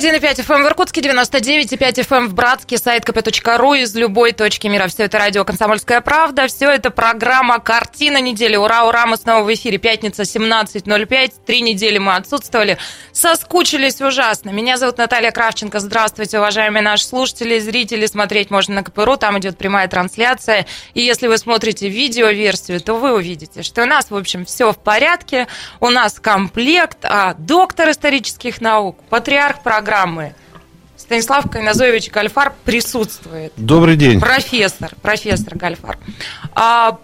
91,5 FM в Иркутске, 99,5 FM в Братске, сайт kp.ру из любой точки мира. Все это радио «Комсомольская правда», все это программа «Картина недели». Ура, ура, мы снова в эфире. Пятница, 17.05. Три недели мы отсутствовали. Соскучились ужасно. Меня зовут Наталья Кравченко. Здравствуйте, уважаемые наши слушатели, зрители. Смотреть можно на КПРУ, там идет прямая трансляция. И если вы смотрите видеоверсию, то вы увидите, что у нас, в общем, все в порядке. У нас комплект, а доктор исторических наук, патриарх программы Станислав Кайназоевич Гальфар присутствует. Добрый день. Профессор, профессор Гальфар. А,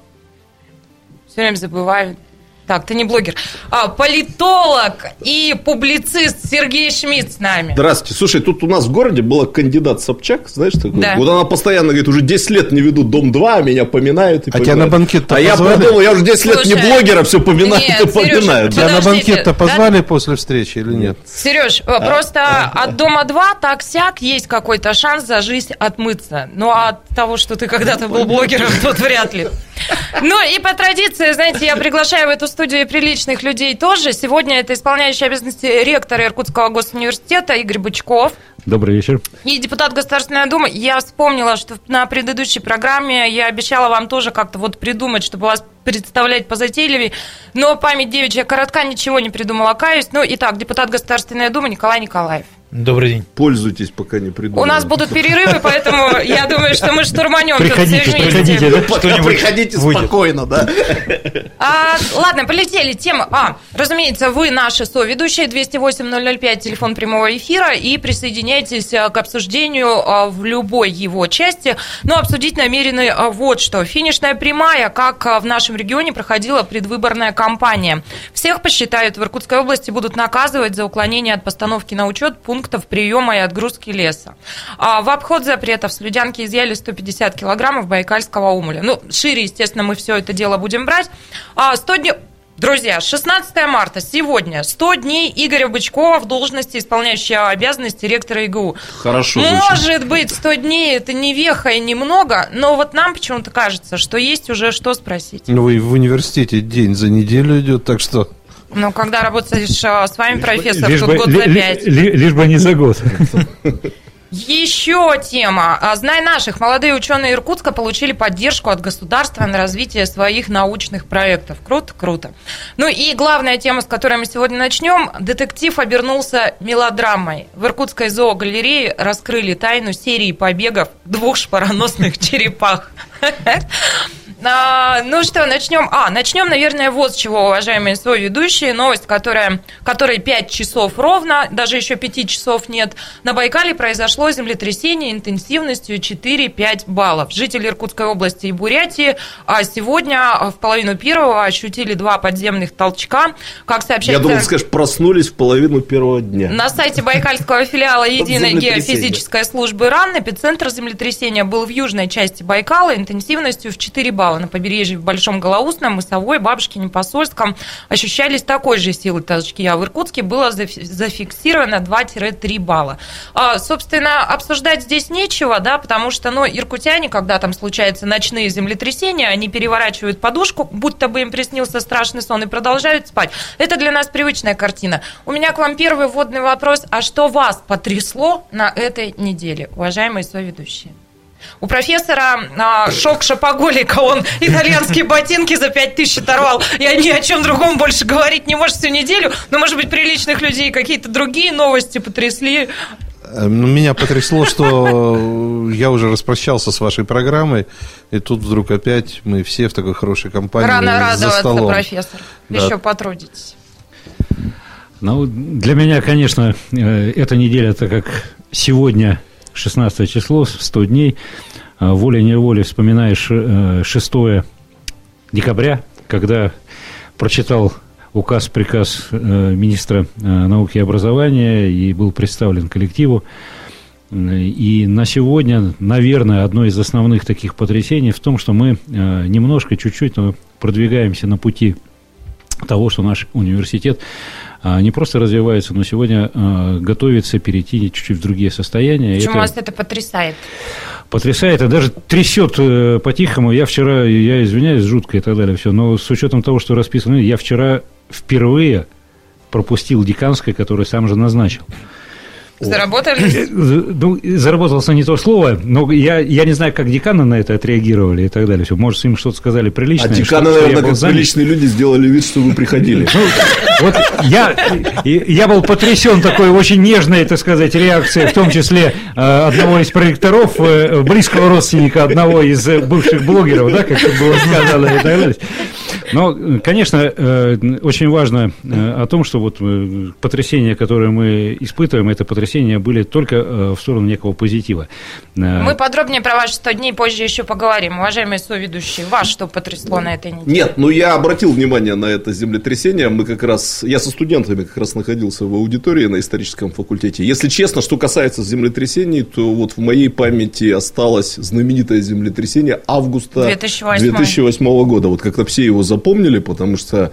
все время забываю так, ты не блогер. А, политолог и публицист Сергей Шмидт с нами. Здравствуйте. Слушай, тут у нас в городе была кандидат Собчак, знаешь, такой? Да. Вот она постоянно говорит, уже 10 лет не веду Дом-2, а меня поминают и А тебя на банкет А я подумал, я уже 10 лет не Слушай, блогер, а все поминают нет, и поминают. Сережа, Тебя на банкет-то да? позвали после встречи или нет? Сереж, просто от дома 2 так-сяк есть какой-то шанс за жизнь отмыться. Ну, а от того, что ты когда-то был блогером, тут вряд ли. Ну, и по традиции, знаете, я приглашаю в эту студию и приличных людей тоже. Сегодня это исполняющий обязанности ректора Иркутского госуниверситета Игорь Бычков. Добрый вечер. И депутат Государственной Думы. Я вспомнила, что на предыдущей программе я обещала вам тоже как-то вот придумать, чтобы вас представлять позатейливее. Но память девичья коротка, ничего не придумала, каюсь. Ну, итак, депутат Государственной Думы Николай Николаев. Добрый день. Пользуйтесь, пока не придумали. У нас будут перерывы, поэтому я думаю, что мы штурманем Приходите, приходите, да? Приходите спокойно, да? А, ладно, полетели. Тема. А, разумеется, вы наши соведущие. 208-005, телефон прямого эфира. И присоединяйтесь а, к обсуждению а, в любой его части. Но обсудить намерены а, вот что. Финишная прямая, как в нашем регионе проходила предвыборная кампания. Всех посчитают в Иркутской области, будут наказывать за уклонение от постановки на учет пунктов приема и отгрузки леса. А, в обход запретов с Людянки изъяли 150 килограммов байкальского умуля. Ну, шире, естественно, мы все это дело будем брать. А, 100 дней... Друзья, 16 марта, сегодня, 100 дней Игоря Бычкова в должности исполняющего обязанности ректора ИГУ. Хорошо звучит. Может быть, 100 дней это не веха и немного, но вот нам почему-то кажется, что есть уже что спросить. Ну, и в университете день за неделю идет, так что... Ну, когда работаешь а, с вами, профессор, лишь тут бы, год ли- за пять. ли- лишь бы не за год. Еще тема. А, Знай наших. Молодые ученые Иркутска получили поддержку от государства на развитие своих научных проектов. Круто, круто. Ну и главная тема, с которой мы сегодня начнем. Детектив обернулся мелодрамой. В Иркутской зоогалерее раскрыли тайну серии побегов двух шпароносных черепах. А, Ну что, начнем. А, начнем, наверное, вот с чего, уважаемые свои ведущие. Новость, которая, которой 5 часов ровно, даже еще 5 часов нет. На Байкале произошло землетрясение интенсивностью 4-5 баллов. Жители Иркутской области и Бурятии а сегодня в половину первого ощутили два подземных толчка. Как Я сообщается... думал, ты скажешь, проснулись в половину первого дня. На сайте Байкальского филиала Единой геофизической службы РАН эпицентр землетрясения был в южной части Байкала интенсивностью в 4 балла. На побережье в Большом Голоусном, Мысовой, Бабушкине, Посольском ощущались такой же силы толчки, а в Иркутске было зафи- зафиксировано 2-3 балла. А, собственно, обсуждать здесь нечего, да, потому что, ну, иркутяне, когда там случаются ночные землетрясения, они переворачивают подушку, будто бы им приснился страшный сон, и продолжают спать. Это для нас привычная картина. У меня к вам первый вводный вопрос. А что вас потрясло на этой неделе, уважаемые соведущие? У профессора а, шок шопоголика, он итальянские ботинки за 5 тысяч оторвал, и ни о чем другом больше говорить не может всю неделю, но, может быть, приличных людей какие-то другие новости потрясли. э, ну, Меня потрясло, что я уже распрощался с вашей программой, и тут вдруг опять мы все в такой хорошей компании Рано за радоваться, столом. профессор. Да. Еще потрудитесь. Ну, для меня, конечно, э, эта неделя, так как сегодня 16 число, 100 дней, э, волей-неволей вспоминаешь э, 6 декабря, когда прочитал указ, приказ э, министра э, науки и образования и был представлен коллективу. Э, И на сегодня, наверное, одно из основных таких потрясений в том, что мы э, немножко, чуть-чуть продвигаемся на пути того, что наш университет а, не просто развивается, но сегодня а, готовится перейти чуть-чуть в другие состояния. Почему это... вас это потрясает? Потрясает, и даже трясет э, по-тихому. Я вчера, я извиняюсь, жутко и так далее, все, но с учетом того, что расписано, я вчера впервые пропустил деканское, которое сам же назначил. Заработали? Э, ну, заработался не то слово, но я, я не знаю, как деканы на это отреагировали и так далее. Все, может, им что-то сказали приличное. А деканы, наверное, как приличные люди сделали вид, что вы приходили. Вот я, я был потрясен такой очень нежной, так сказать, реакцией, в том числе э, одного из проректоров, э, близкого родственника одного из бывших блогеров, да, как было сказано и так далее. Но, конечно, очень важно о том, что вот потрясение, которое мы испытываем, это потрясение потрясения были только э, в сторону некого позитива. Э, Мы подробнее про ваши 100 дней позже еще поговорим. Уважаемые соведущие, вас что потрясло на этой неделе? Нет, ну я обратил внимание на это землетрясение. Мы как раз, я со студентами как раз находился в аудитории на историческом факультете. Если честно, что касается землетрясений, то вот в моей памяти осталось знаменитое землетрясение августа 2008, 2008 года. Вот как-то все его запомнили, потому что,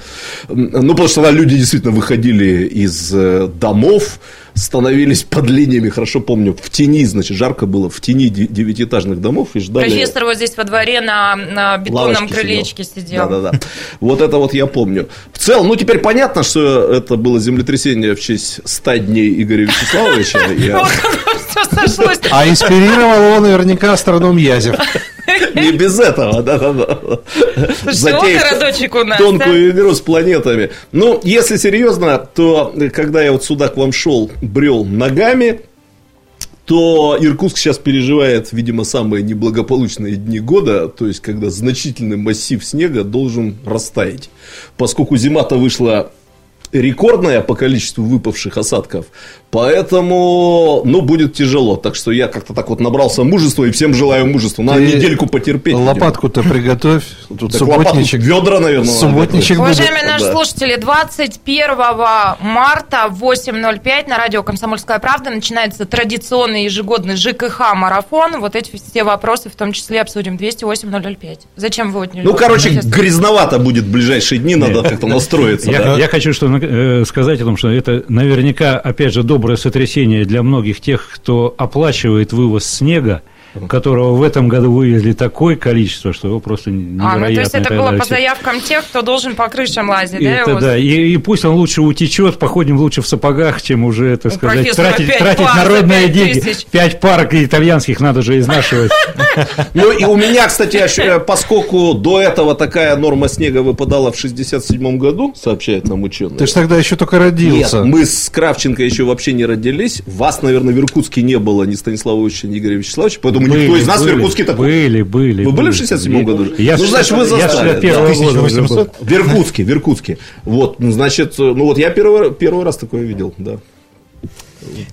ну, потому что люди действительно выходили из э, домов, становились под линиями, хорошо помню, в тени, значит, жарко было, в тени девятиэтажных домов и ждали... Профессор вот здесь во дворе на, на бетонном крылечке сидел. Да-да-да. Вот это вот я помню. В целом, ну, теперь понятно, что это было землетрясение в честь 100 дней Игоря Вячеславовича. А инспирировал его наверняка астроном Язев. Не без этого, да-да-да. Затеять городочек у нас, тонкую игру с планетами. Ну, если серьезно, то когда я вот сюда к вам шел, брел ногами, то Иркутск сейчас переживает, видимо, самые неблагополучные дни года, то есть, когда значительный массив снега должен растаять. Поскольку зима-то вышла рекордная по количеству выпавших осадков, поэтому, ну, будет тяжело. Так что я как-то так вот набрался мужества и всем желаю мужества. Надо Ты недельку потерпеть. Лопатку-то приготовь. Тут так субботничек. Ведра, наверное. Субботничек Уважаемые наши да. слушатели, 21 марта в 8.05 на радио «Комсомольская правда» начинается традиционный ежегодный ЖКХ-марафон. Вот эти все вопросы в том числе обсудим. 208-005. Зачем вы вот Ну, короче, грязновато будет в ближайшие дни, надо как-то настроиться. Я хочу что Э, сказать о том, что это наверняка, опять же, доброе сотрясение для многих тех, кто оплачивает вывоз снега, которого в этом году вывезли такое количество, что его просто невероятно. А, ну, то есть это было по заявкам тех, кто должен по крышам лазить, и да? Это, да, и, и пусть он лучше утечет, походим лучше в сапогах, чем уже, так сказать, тратить, тратить народные деньги. Пять пар итальянских надо же изнашивать. Ну, и у меня, кстати, э, поскольку до этого такая норма снега выпадала в 67 году, сообщает нам ученый. Ты же тогда еще только родился. Нет, мы с Кравченко еще вообще не родились. Вас, наверное, в Иркутске не было ни Станиславовича, ни Игоря Вячеславовича, поэтому были, никто из нас были, в Иркутске такой. Были, были. Вы были в 67 году? Я ну, значит, вы застали. Я да. 1800? В Иркутске, в Иркутске. Вот, ну, значит, ну вот я первый, первый раз такое видел, да.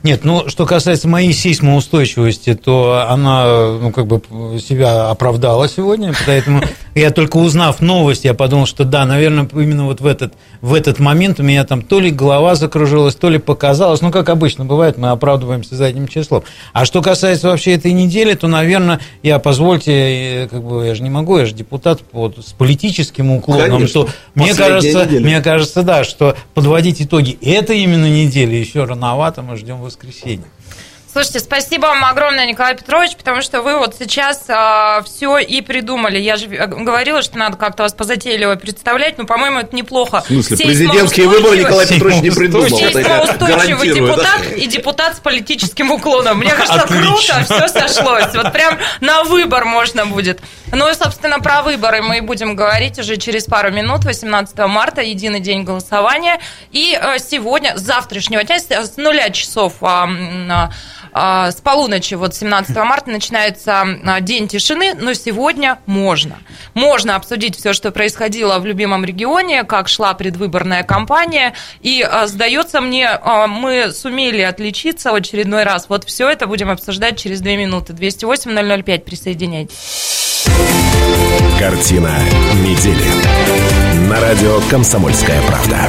Нет, ну, что касается моей сейсмоустойчивости, то она, ну, как бы себя оправдала сегодня, поэтому я только узнав новость, я подумал, что да, наверное, именно вот в этот, в этот момент у меня там то ли голова закружилась, то ли показалось, ну, как обычно бывает, мы оправдываемся задним числом. А что касается вообще этой недели, то, наверное, я, позвольте, как бы, я же не могу, я же депутат под, с политическим уклоном, Конечно. что мне кажется, мне кажется, да, что подводить итоги этой именно недели еще рановато, мы ждем воскресенья. Слушайте, спасибо вам огромное, Николай Петрович, потому что вы вот сейчас э, а, все и придумали. Я же э, говорила, что надо как-то вас позатейливо представлять, но, по-моему, это неплохо. В смысле, президентские выборы Николай Петрович не придумал. Устойчивый депутат и депутат с политическим уклоном. Мне кажется, круто, все сошлось. Вот прям на выбор можно будет. Ну и, собственно, про выборы мы будем говорить уже через пару минут. 18 марта, единый день голосования. И э, сегодня, с завтрашнего дня, с нуля часов а, с полуночи, вот 17 марта, начинается а, День тишины, но сегодня можно. Можно обсудить все, что происходило в любимом регионе, как шла предвыборная кампания, и а, сдается мне, мы сумели отличиться в очередной раз. Вот все это будем обсуждать через две минуты. 208-005, присоединяйтесь. Картина недели. На радио «Комсомольская правда».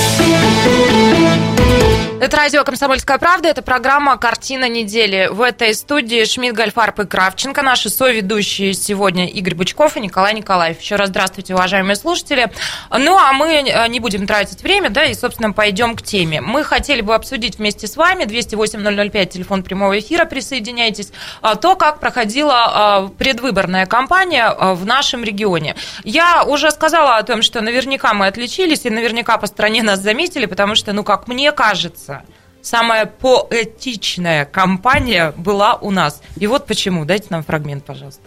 Это радио «Комсомольская правда», это программа «Картина недели». В этой студии Шмидт, Гальфарб и Кравченко. Наши соведущие сегодня Игорь Бычков и Николай Николаев. Еще раз здравствуйте, уважаемые слушатели. Ну, а мы не будем тратить время, да, и, собственно, пойдем к теме. Мы хотели бы обсудить вместе с вами, 208-005, телефон прямого эфира, присоединяйтесь, а, то, как проходила а, предвыборная кампания а, в нашем регионе. Я уже сказала о том, что наверняка мы отличились, и наверняка по стране нас заметили, потому что, ну, как мне кажется, самая поэтичная компания была у нас. И вот почему. Дайте нам фрагмент, пожалуйста.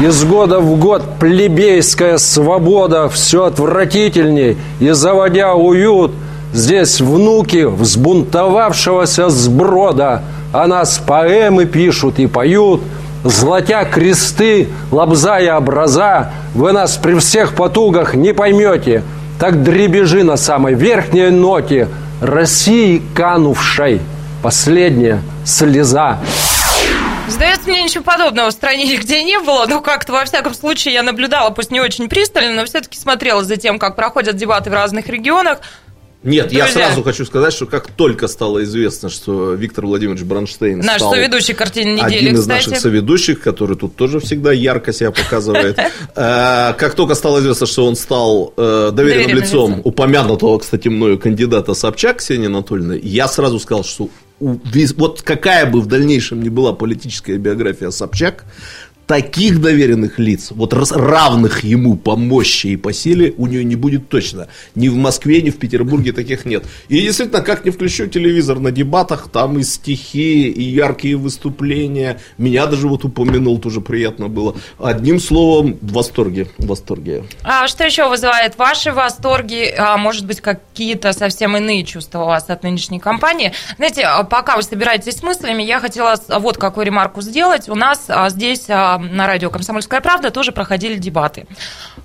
Из года в год плебейская свобода все отвратительней, и заводя уют, здесь внуки взбунтовавшегося сброда, а нас поэмы пишут и поют, золотя кресты, лобзая образа, вы нас при всех потугах не поймете, так дребежи на самой верхней ноте – России канувшей последняя слеза. Сдается мне ничего подобного в стране нигде не было, но как-то, во всяком случае, я наблюдала, пусть не очень пристально, но все-таки смотрела за тем, как проходят дебаты в разных регионах. Нет, Друзья. я сразу хочу сказать, что как только стало известно, что Виктор Владимирович Бронштейн Наш стал соведущий картины недели, один из кстати. наших соведущих, который тут тоже всегда ярко себя показывает, э, как только стало известно, что он стал э, доверенным лицом упомянутого, кстати, мною кандидата Собчак Ксении Анатольевны, я сразу сказал, что вот какая бы в дальнейшем ни была политическая биография Собчак, таких доверенных лиц, вот равных ему по мощи и по силе, у нее не будет точно. Ни в Москве, ни в Петербурге таких нет. И действительно, как не включу телевизор на дебатах, там и стихи, и яркие выступления. Меня даже вот упомянул, тоже приятно было. Одним словом, в восторге. В восторге. А что еще вызывает ваши восторги? А может быть, какие-то совсем иные чувства у вас от нынешней кампании? Знаете, пока вы собираетесь с мыслями, я хотела вот какую ремарку сделать. У нас а, здесь а, на радио «Комсомольская правда» тоже проходили дебаты.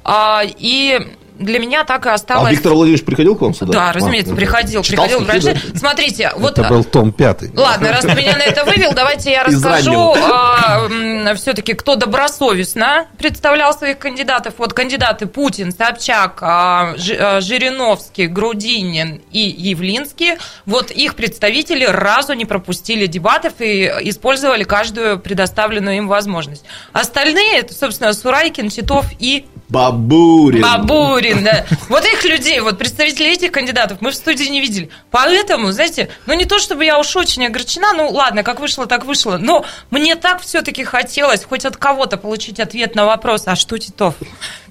А, и для меня так и осталось... А Виктор Владимирович приходил к вам сюда? Да, разумеется, а, приходил. Читал приходил стихи, да? Смотрите, вот... Это был том пятый. Ладно, раз ты меня на это вывел, давайте я расскажу а, все-таки, кто добросовестно представлял своих кандидатов. Вот кандидаты Путин, Собчак, а, а, Жириновский, Грудинин и Явлинский. Вот их представители разу не пропустили дебатов и использовали каждую предоставленную им возможность. Остальные, это, собственно, Сурайкин, Титов и Бабурин. Бабурин, да. Вот их людей, вот представителей этих кандидатов мы в студии не видели. Поэтому, знаете, ну не то чтобы я уж очень огорчена, ну ладно, как вышло, так вышло, но мне так все-таки хотелось хоть от кого-то получить ответ на вопрос, а что Титов?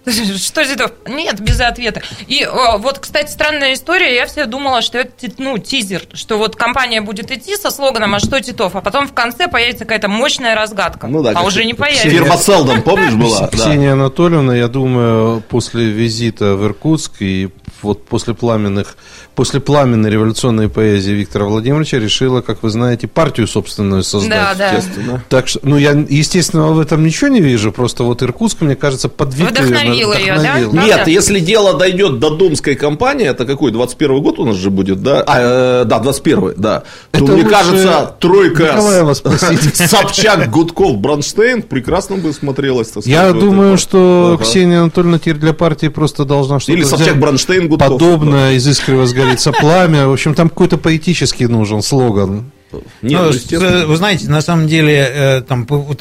Что Титов? Нет, без ответа. И вот, кстати, странная история. Я все думала, что это ну, тизер, что вот компания будет идти со слоганом «А что Титов?», а потом в конце появится какая-то мощная разгадка. Ну, да, а уже не появится. Фирма Селдон, помнишь, была? Ксения Анатольевна, я думаю, после визита в Иркутск и вот после пламенных, после пламенной революционной поэзии Виктора Владимировича решила, как вы знаете, партию собственную создать. Да, да. Так что, ну, я, естественно, в этом ничего не вижу, просто вот Иркутск, мне кажется, подвиг вдохновила ее, да? Нет, если дело дойдет до думской кампании, это какой, 21 год у нас же будет, да? А, э, да, 21 да. То, это мне кажется, тройка Собчак, Гудков, Бронштейн прекрасно бы смотрелась. Я думаю, что Ксения Анатольевна теперь для партии просто должна что-то Или Собчак, Бронштейн, Гудков. Подобное, из искры возгорится пламя. В общем, там какой-то поэтический нужен слоган. Нет, ну, вы знаете, на самом деле, э, там э,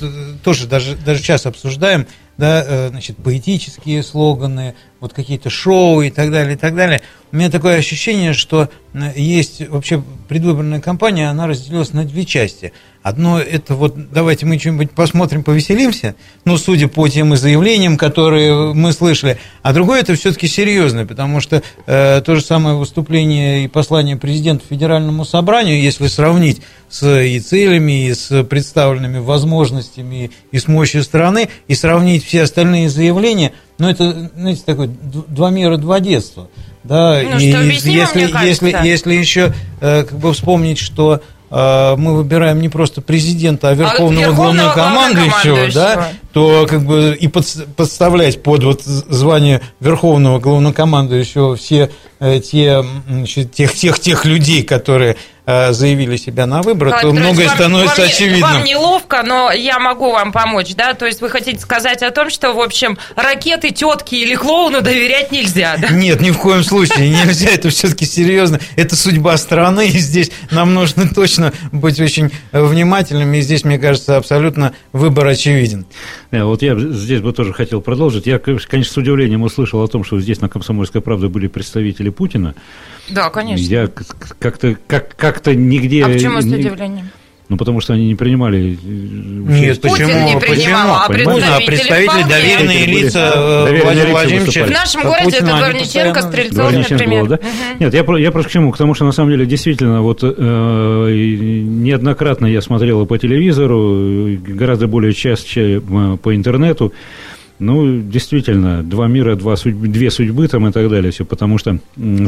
тоже даже, даже сейчас обсуждаем, да, э, значит, поэтические слоганы, вот какие-то шоу и так далее, и так далее. У меня такое ощущение, что есть вообще предвыборная кампания, она разделилась на две части. Одно это вот давайте мы что-нибудь посмотрим, повеселимся, ну, судя по тем заявлениям, которые мы слышали. А другое это все-таки серьезное, потому что э, то же самое выступление и послание президента Федеральному собранию, если сравнить с и целями, и с представленными возможностями, и с мощью страны, и сравнить все остальные заявления, ну, это, знаете, такое два мира, два детства. Да, ну, и что объяснимо, если, если, если еще э, как бы вспомнить, что а, мы выбираем не просто президента, а верховного, а главнокомандующего, да, то как бы и под, подставлять под вот звание верховного главнокомандующего все э, те, значит, тех, тех, тех людей, которые э, заявили себя на выборы, то Петрович, многое вам- становится вам очевидным. Вам неловко, но я могу вам помочь, да? То есть вы хотите сказать о том, что, в общем, ракеты, тетки или клоуну доверять нельзя, да? Нет, ни в коем случае нельзя, это все-таки серьезно. Это судьба страны, и здесь нам нужно точно быть очень э, внимательными, и здесь, мне кажется, абсолютно выбор очевиден. Э, Вот я здесь бы тоже хотел продолжить. Я, конечно, с удивлением услышал о том, что здесь на «Комсомольской правде» были представители Путина. Да, конечно. Я как-то как, как-то нигде... А почему с удивлением? Ну, потому что они не принимали... э, Нет, Путин почему? не принимал, а почему? представители А представители, доверенные лица э, Владимира Владимировича. В нашем городе Путина, это Дворниченко, Стрельцов, Дворниченко например. был, да? Нет, я, про- я просто к чему? К тому, что на самом деле действительно вот э, неоднократно я смотрел по телевизору, гораздо более чаще э, по интернету. Ну, действительно, два мира, два судьбы, две судьбы там и так далее, все, потому что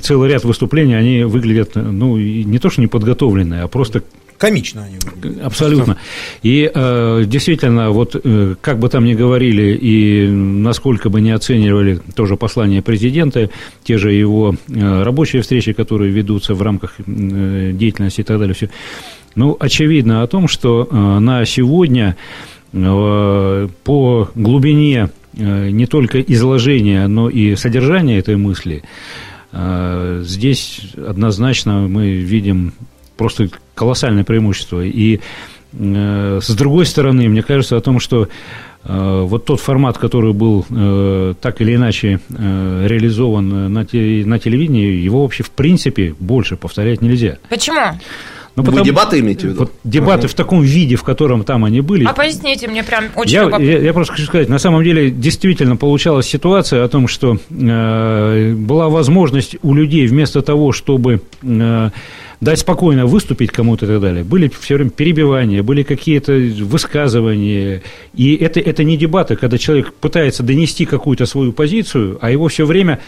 целый ряд выступлений, они выглядят, ну, не то, что неподготовленные, а просто Комично они выглядят. Абсолютно. И э, действительно, вот э, как бы там ни говорили и насколько бы не оценивали тоже послание президента, те же его э, рабочие встречи, которые ведутся в рамках деятельности и так далее, все. Ну, очевидно о том, что на сегодня по глубине не только изложения, но и содержания этой мысли, здесь однозначно мы видим просто колоссальное преимущество. И э, с другой стороны, мне кажется о том, что э, вот тот формат, который был э, так или иначе реализован на телевидении, его вообще в принципе больше повторять нельзя. Почему? Ну, Вы потому- дебаты имеете в виду? Вот дебаты в таком виде, в котором там они были. А поясните мне прям очень Я, любопытно. я, я просто хочу сказать, на самом деле действительно получалась ситуация о том, что э, была возможность у людей вместо того, чтобы э, дать спокойно выступить кому-то и так далее, были все время перебивания, были какие-то высказывания. И это, это не дебаты, когда человек пытается донести какую-то свою позицию, а его все время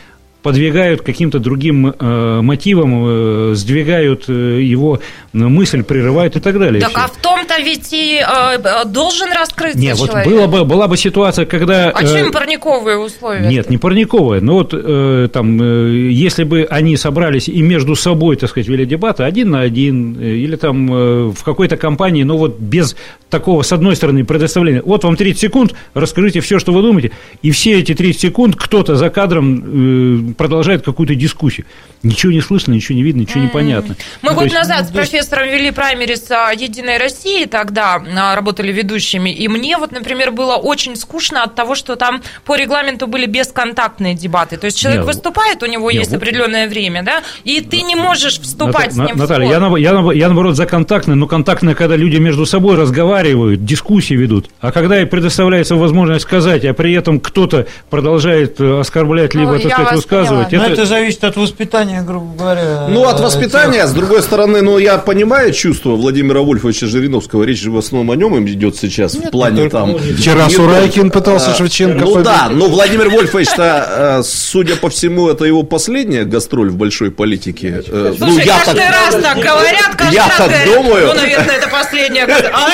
подвигают каким-то другим э, мотивам, э, сдвигают э, его мысль, прерывают и так далее. Так а в том-то ведь и э, э, должен раскрыться Не, вот человек. было бы, была бы ситуация, когда... А э, чем парниковые условия? Нет, не парниковая. Но вот э, там, э, если бы они собрались и между собой, так сказать, вели дебаты один на один, э, или там э, в какой-то компании, но вот без такого, с одной стороны, предоставления. Вот вам 30 секунд, расскажите все, что вы думаете. И все эти 30 секунд кто-то за кадром э, продолжает какую-то дискуссию. Ничего не слышно, ничего не видно, ничего не понятно. Мы То год есть- назад с профессором вели праймерис Единой России, тогда а, работали ведущими, и мне вот, например, было очень скучно от того, что там по регламенту были бесконтактные дебаты. То есть человек Не, выступает, у него не, есть вот- определенное время, да, и ты не можешь вступать Ната- с ним в Наталья, спор. я, я, на- я наоборот за контактное, но контактное, когда люди между собой разговаривают, дискуссии ведут. А когда и предоставляется возможность сказать, а при этом кто-то продолжает э, оскорблять, либо, Ну, так сказать, высказывать, Но это, это зависит от воспитания, грубо говоря. Ну, от э, воспитания, с другой стороны, ну, я понимаю чувство Владимира Вольфовича Жириновского, речь же в основном о нем идет сейчас, в плане там... Вчера не Сурайкин пытался а, Шевченко Ну да, но Владимир Вольфович-то, э, судя по всему, это его последняя гастроль в большой политике. Э, Слушай, ну, я каждый так- раз так говорят, каждый я раз так говорят, думаю. Ну, наверное, это последняя. А,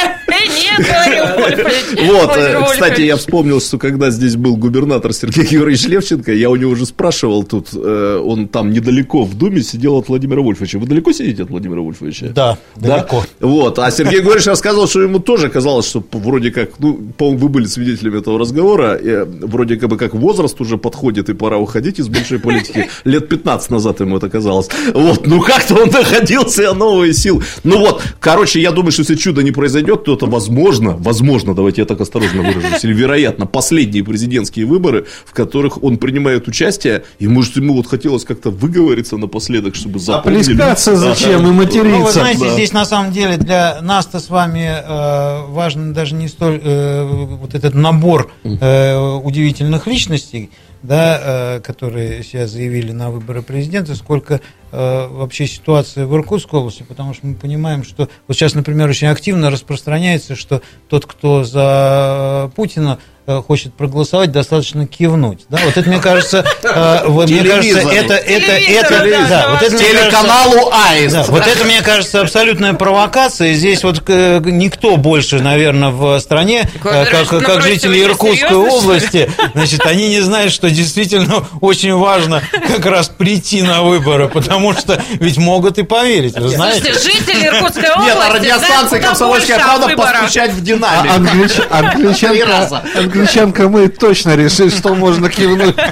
нет, говорю, Вольфович. Вот, э, кстати, я вспомнил, что когда здесь был губернатор Сергей Георгиевич Левченко, я у него уже спрашивал тут, э, он там недалеко в Думе сидел от Владимира Вольфовича. Вы далеко сидите от Владимира Вольфовича? Да, далеко. Вот, а Сергей Георгиевич рассказывал, что ему тоже казалось, что вроде как, ну, по-моему, вы были свидетелями этого разговора, э, вроде как бы как возраст уже подходит, и пора уходить из большой политики. Лет 15 назад ему это казалось. Вот, ну как-то он находил себе новые силы. Ну вот, короче, я думаю, что если чудо не произойдет, то это возможно, возможно, давайте я так осторожно выражусь, или вероятно, последние президентские выборы, в которых он принимает участие, и может ему вот хотелось как-то выговориться напоследок, чтобы запомнили. плескаться зачем и Ну, вы материться? знаете, да. здесь на самом деле для нас-то с вами э, важен даже не столь э, вот этот набор э, удивительных личностей, да, э, которые себя заявили на выборы президента, сколько вообще ситуация в Иркутской области, потому что мы понимаем, что вот сейчас, например, очень активно распространяется, что тот, кто за Путина э, хочет проголосовать, достаточно кивнуть. Да? Вот это, мне кажется, э, вот, мне кажется, это, это, это, да, да, вот это, Телеканалу Аист. да, вот это, мне кажется, абсолютная провокация. Здесь вот э, никто больше, наверное, в стране, э, как, как жители Иркутской области, значит, они не знают, что действительно очень важно как раз прийти на выборы, потому потому что ведь могут и поверить, вы знаете. Слушайте, жители Иркутской области Нет, знают куда «Комсомольская правда» постучать в А динамик. англич- Англичанка, англичанка мы точно решили, что можно кивнуть.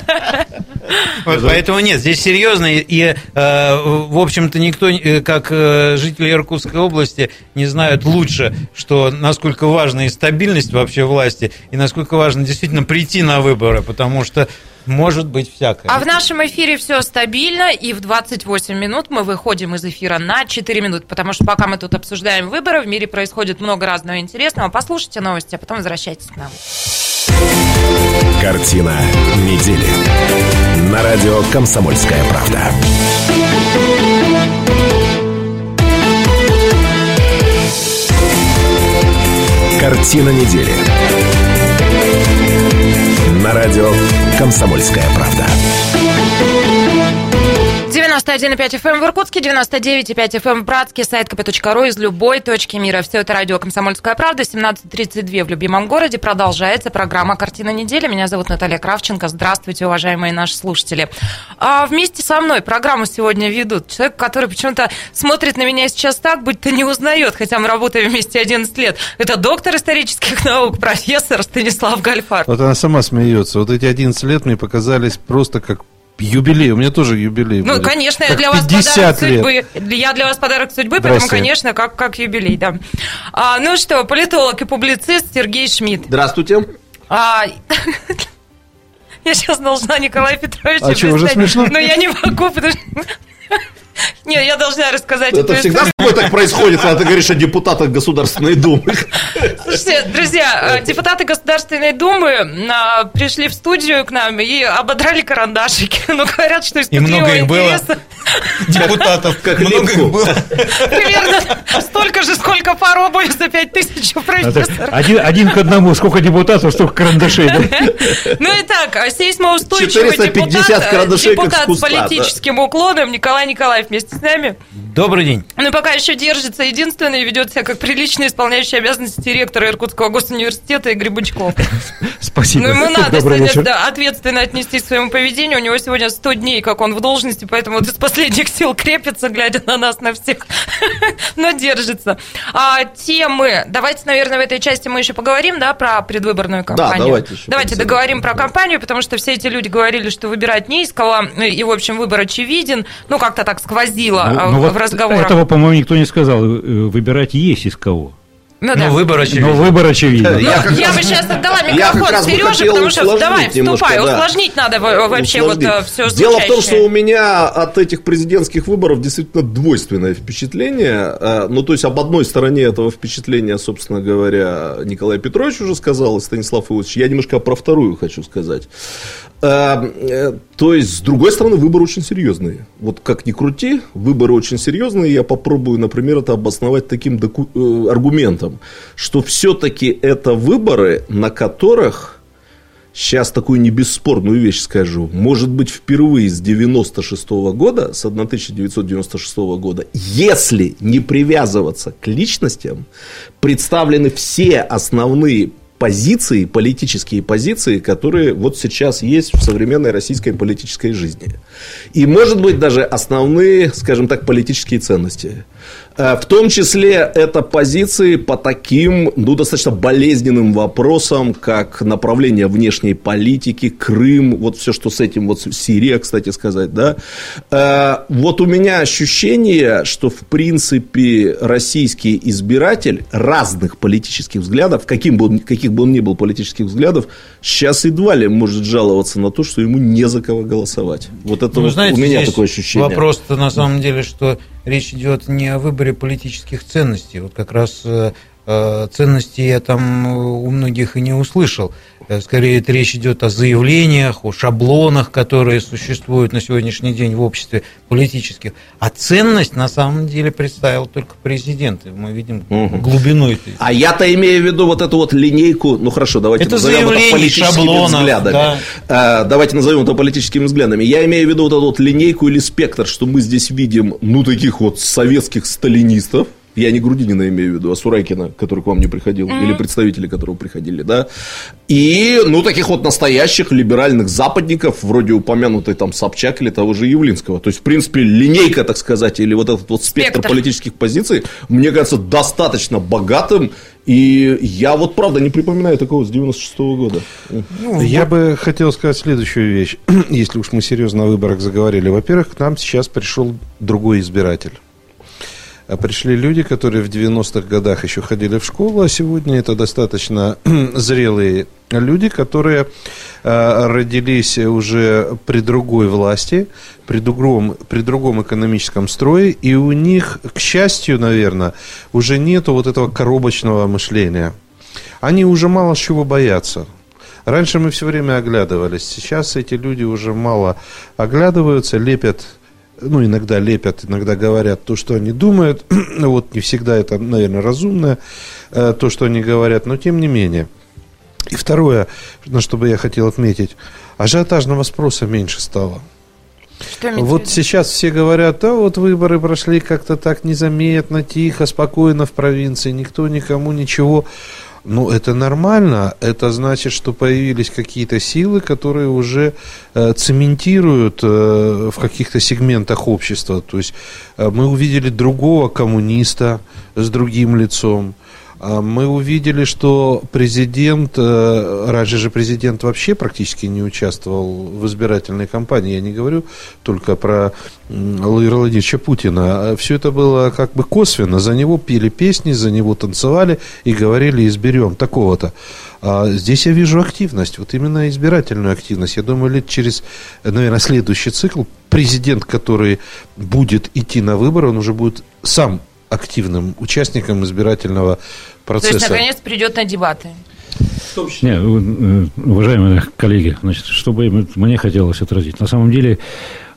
Вот поэтому нет, здесь серьезно, и, и, э, в общем-то, никто, э, как э, жители Иркутской области, не знают лучше, что насколько важна и стабильность вообще власти, и насколько важно действительно прийти на выборы, потому что может быть всякое. А в нашем эфире все стабильно, и в 28 минут мы выходим из эфира на 4 минуты, потому что пока мы тут обсуждаем выборы, в мире происходит много разного интересного. Послушайте новости, а потом возвращайтесь к нам. Картина недели. На радио «Комсомольская правда». Картина недели. На радио «Комсомольская правда». 91,5 FM в Иркутске, 99,5 FM в Братске, сайт kp.ru из любой точки мира. Все это радио «Комсомольская правда», 17.32 в любимом городе. Продолжается программа «Картина недели». Меня зовут Наталья Кравченко. Здравствуйте, уважаемые наши слушатели. А вместе со мной программу сегодня ведут человек, который почему-то смотрит на меня сейчас так, будто не узнает, хотя мы работаем вместе 11 лет. Это доктор исторических наук, профессор Станислав Гальфар. Вот она сама смеется. Вот эти 11 лет мне показались просто как юбилей. У меня тоже юбилей Ну, будет. конечно, я Как для вас 50 подарок лет. судьбы. Я для вас подарок судьбы, поэтому, конечно, как, как юбилей, да. А, ну что, политолог и публицист Сергей Шмидт. Здравствуйте. А, я сейчас должна Николая Петровича А чё, уже представить, смешно? Но я не могу, потому что... Не, я должна рассказать Это всегда с тобой так происходит, когда ты говоришь о депутатах Государственной Думы. Слушайте, друзья, э, депутаты Государственной Думы а, пришли в студию к нам и ободрали карандашики. Ну, говорят, что из И много их было? Депутатов, Как много их было. примерно столько же, сколько паробой за пять тысяч у А профессора. Один, один к одному. Сколько депутатов, столько карандашей. да? Ну и так, а сейсмоустойчивый 450 депутат, карандашей, как депутат с политическим уклоном Николай Николаев вместе с нами. Добрый день. Ну, пока еще держится единственный ведет себя как прилично исполняющий обязанности директора Иркутского госуниверситета Игорь Бучков. Спасибо. Ну, ему надо сегодня, да, ответственно отнестись к своему поведению. У него сегодня 100 дней, как он в должности, поэтому вот из последних сил крепится, глядя на нас, на всех. Но держится. А темы... Давайте, наверное, в этой части мы еще поговорим, да, про предвыборную кампанию. давайте еще Давайте договорим про кампанию, потому что все эти люди говорили, что выбирать не из кого, и, в общем, выбор очевиден. Ну, как-то так сквозило Ну, а, ну в вот разговорах. Этого, по-моему, никто не сказал. Э, Выбирать есть из кого. Ну, да. Ну, выбор очевиден. Но выбор очевиден. Ну, Я как я раз- бы сейчас отдала я как микрофон раз бы Сереже, потому что усложнить давай, немножко, вступай. да. Усложнить надо во- вообще вот Усложнить. все Дело в том, что у меня от этих президентских выборов действительно двойственное впечатление. Э, Ну, то есть, об одной стороне этого впечатления, собственно говоря, Николай Петрович уже сказал, и Станислав Ильич. Я немножко про вторую хочу сказать. Э, э, То есть, с другой стороны, выборы очень серьезные. Вот как ни крути, выборы очень серьезные. Я попробую, например, это обосновать таким доку- э, аргументом, что все-таки это выборы, на которых сейчас такую не бесспорную вещь скажу. Может быть, впервые с 96 года, с 1996 года, если не привязываться к личностям, представлены все основные позиции, политические позиции, которые вот сейчас есть в современной российской политической жизни. И, может быть, даже основные, скажем так, политические ценности. Э, В том числе это позиции по таким, ну, достаточно болезненным вопросам, как направление внешней политики, Крым, вот все, что с этим, вот Сирия, кстати сказать, да. Э, Вот у меня ощущение, что, в принципе, российский избиратель разных политических взглядов, каким бы он, каких бы он ни был политических взглядов, сейчас едва ли может жаловаться на то, что ему не за кого голосовать. Вот это Ну, вот знаете, у меня такое ощущение. Вопрос-то на самом деле, что речь идет не о выборе политических ценностей. Вот как раз э, ценности я там э, у многих и не услышал. Э, Скорее, это речь идет о заявлениях, о шаблонах, которые существуют на сегодняшний день в обществе политических. А ценность на самом деле представил только президент. И Мы видим Мгм. глубину этой. А я-то имею в виду вот эту вот линейку, ну хорошо, давайте Это назовем это политическими шаблонов, взглядами. да. А, давайте назовем это политическими взглядами. Я имею в виду вот эту вот линейку или спектр, что мы здесь видим, ну, таких вот советских сталинистов, Я не Грудинина имею в виду, а Сурайкина, который к вам не приходил, mm-hmm. или представители которого приходили, да. И, ну, таких вот настоящих либеральных западников, вроде упомянутой там Собчак или того же Явлинского. То есть, в принципе, линейка, так сказать, или вот этот вот спектр, спектр. политических позиций, мне кажется, достаточно богатым. И я вот, правда, не припоминаю такого с 96-го года. Ну, я бы хотел сказать следующую вещь, если уж мы серьезно о выборах заговорили. Во-первых, к нам сейчас пришел другой избиратель. А пришли люди, которые в 90-х годах еще ходили в школу, а сегодня это достаточно зрелые люди, которые э, родились уже при другой власти, при другом, при другом экономическом строе, и у них, к счастью, наверное, уже нету вот этого коробочного мышления. Они уже мало чего боятся. Раньше мы все время оглядывались, сейчас эти люди уже мало оглядываются, лепят ну, иногда лепят, иногда говорят то, что они думают. вот не всегда это, наверное, разумно, э, то, что они говорят, но тем не менее. И второе, на что бы я хотел отметить, ажиотажного спроса меньше стало. Что вот сейчас все говорят, да, вот выборы прошли как-то так незаметно, тихо, спокойно в провинции, никто никому ничего. Ну, это нормально. Это значит, что появились какие-то силы, которые уже э, цементируют э, в каких-то сегментах общества. То есть э, мы увидели другого коммуниста с другим лицом. А мы увидели, что президент, э, раньше же президент вообще практически не участвовал в избирательной кампании, я не говорю только про Владимира Владимировича Путина, а все это было как бы косвенно, за него пели песни, за него танцевали и говорили изберем такого-то. А здесь я вижу активность, вот именно избирательную активность. Я думаю, лет через, наверное, следующий цикл президент, который будет идти на выборы, он уже будет сам активным участником избирательного процесса. То есть, наконец, придет на дебаты. Не, э, уважаемые коллеги, значит, что бы мне хотелось отразить. На самом деле,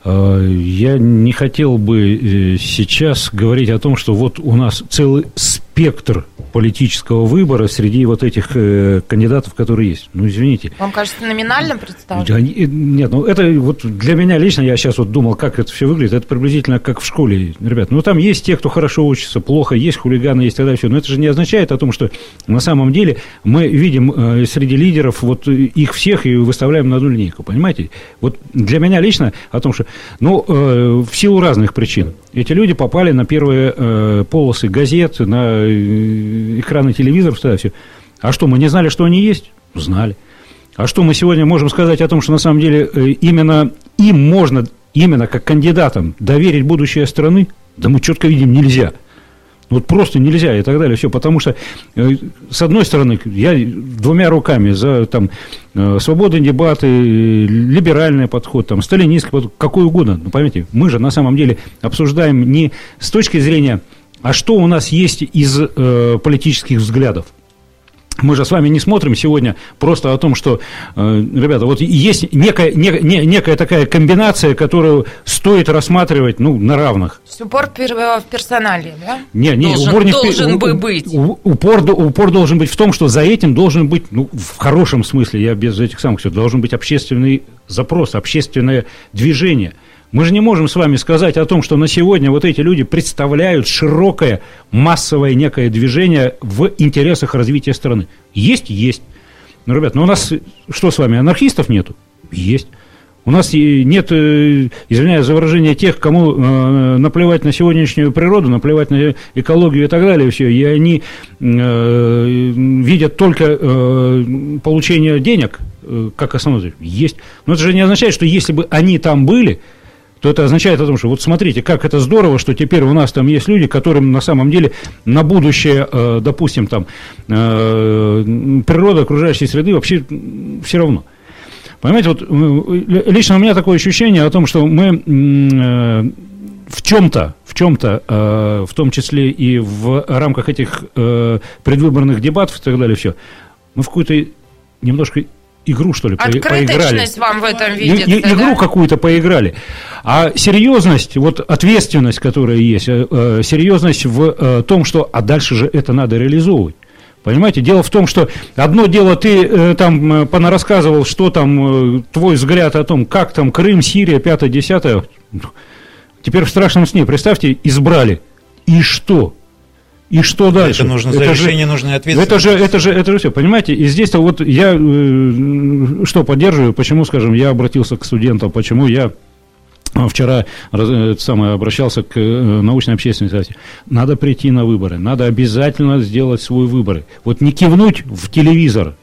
э, я не хотел бы э, сейчас говорить о том, что вот у нас целый спектр политического выбора среди вот этих э, кандидатов, которые есть. Ну, извините. Вам кажется, номинально представлено? Да, нет, ну это вот для меня лично, я сейчас вот думал, как это все выглядит, это приблизительно как в школе, ребят. Ну, там есть те, кто хорошо учится, плохо, есть хулиганы, есть тогда все. Но это же не означает о том, что на самом деле мы видим э, среди лидеров вот их всех и выставляем на одну линейку, понимаете? Вот для меня лично о том, что, ну, э, в силу разных причин. Эти люди попали на первые э, полосы газет, на э, экраны телевизоров, тогда все. А что, мы не знали, что они есть? Знали. А что мы сегодня можем сказать о том, что на самом деле э, именно им можно, именно как кандидатам, доверить будущее страны? Да мы четко видим, нельзя – вот просто нельзя и так далее. Все, потому что, э, с одной стороны, я двумя руками за там, э, свободные дебаты, либеральный подход, там, сталинистский подход, какой угодно. Ну, поймите, мы же на самом деле обсуждаем не с точки зрения, а что у нас есть из э, политических взглядов. Мы же с вами не смотрим сегодня просто о том, что, э, ребята, вот есть некая, не, не, некая такая комбинация, которую стоит рассматривать ну, на равных. Упор в персонале, да? Не, не, должен, упор не должен в, быть. Упор, упор должен быть в том, что за этим должен быть, ну, в хорошем смысле, я без этих самых все, должен быть общественный запрос, общественное движение – мы же не можем с вами сказать о том, что на сегодня вот эти люди представляют широкое массовое некое движение в интересах развития страны. Есть? Есть. Ну, ребят, ну у нас что с вами, анархистов нету? Есть. У нас нет, э, извиняюсь за выражение, тех, кому э, наплевать на сегодняшнюю природу, наплевать на экологию и так далее, все, и они э, видят только получение денег как основной. Есть. Но это же не означает, что если бы они там были, то это означает о том, что вот смотрите, как это здорово, что теперь у нас там есть люди, которым на самом деле на будущее, э, допустим, там э, природа окружающей среды вообще все равно. Понимаете, вот э, лично у меня такое ощущение о том, что мы в чем-то, в чем-то, в том числе и в рамках этих предвыборных дебатов и так далее, все, мы в какой-то немножко игру, что ли, поиграли. вам в этом видится, и, игру да? какую-то поиграли. А серьезность, вот ответственность, которая есть, э, э, серьезность в э, том, что, а дальше же это надо реализовывать. Понимаете, дело в том, что одно дело ты э, там понарассказывал, что там э, твой взгляд о том, как там Крым, Сирия, пятое, десятое. Теперь в страшном сне, представьте, избрали. И что? И что дальше? Это нужно, за это решение же, ответственность. Это же, это же, это же все, понимаете? И здесь-то вот я э, что поддерживаю, почему, скажем, я обратился к студентам, почему я Вчера раз, самое, обращался к научной общественности. Надо прийти на выборы, надо обязательно сделать свой выбор. Вот не кивнуть в телевизор,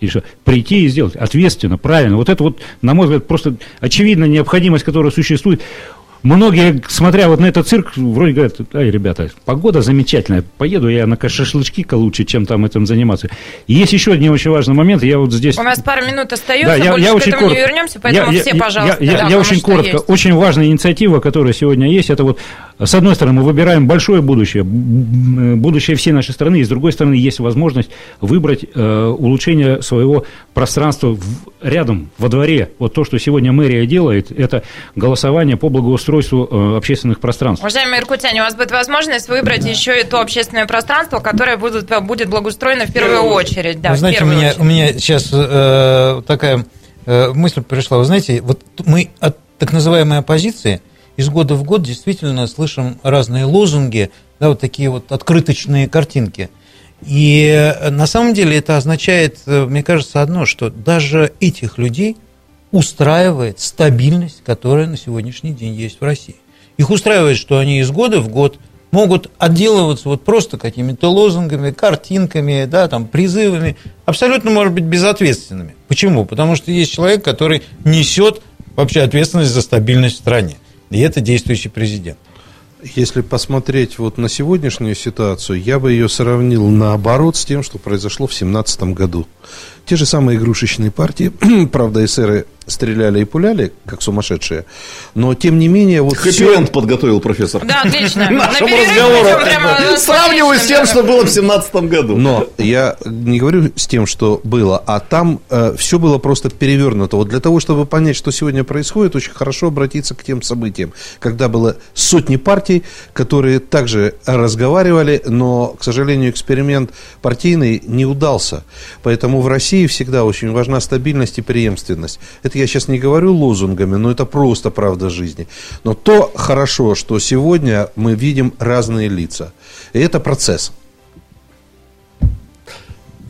и что, прийти и сделать ответственно, правильно. Вот это вот, на мой взгляд, просто очевидная необходимость, которая существует. Многие, смотря вот на этот цирк, вроде говорят, ай, ребята, погода замечательная, поеду я на шашлычки лучше, чем там этим заниматься. И есть еще один очень важный момент, я вот здесь... У нас пару минут остается, да, я, больше я к очень этому коротко, не вернемся, поэтому я, все, я, пожалуйста. Я, да, я, я очень коротко, есть. очень важная инициатива, которая сегодня есть, это вот с одной стороны, мы выбираем большое будущее, будущее всей нашей страны, и с другой стороны, есть возможность выбрать э, улучшение своего пространства в, рядом, во дворе. Вот то, что сегодня мэрия делает, это голосование по благоустройству э, общественных пространств. Уважаемые иркутяне, у вас будет возможность выбрать еще и то общественное пространство, которое будет, будет благоустроено в первую очередь. Да, Вы знаете, у меня, очередь. у меня сейчас э, такая э, мысль пришла. Вы знаете, вот мы от так называемой оппозиции – из года в год действительно слышим разные лозунги, да, вот такие вот открыточные картинки. И на самом деле это означает, мне кажется, одно, что даже этих людей устраивает стабильность, которая на сегодняшний день есть в России. Их устраивает, что они из года в год могут отделываться вот просто какими-то лозунгами, картинками, да, там, призывами, абсолютно, может быть, безответственными. Почему? Потому что есть человек, который несет вообще ответственность за стабильность в стране. И это действующий президент. Если посмотреть вот на сегодняшнюю ситуацию, я бы ее сравнил наоборот с тем, что произошло в 2017 году. Те же самые игрушечные партии, правда, эсеры стреляли и пуляли, как сумасшедшие, но тем не менее... Вот Хэппи-энд все... подготовил профессор. Да, отлично. Нашему разговору. Сравниваю с тем, что было в 2017 году. Но я не говорю с тем, что было, а там э, все было просто перевернуто. Вот для того, чтобы понять, что сегодня происходит, очень хорошо обратиться к тем событиям, когда было сотни партий, которые также разговаривали, но, к сожалению, эксперимент партийный не удался. Поэтому в России всегда очень важна стабильность и преемственность. Это я сейчас не говорю лозунгами, но это просто правда жизни. Но то хорошо, что сегодня мы видим разные лица. И это процесс.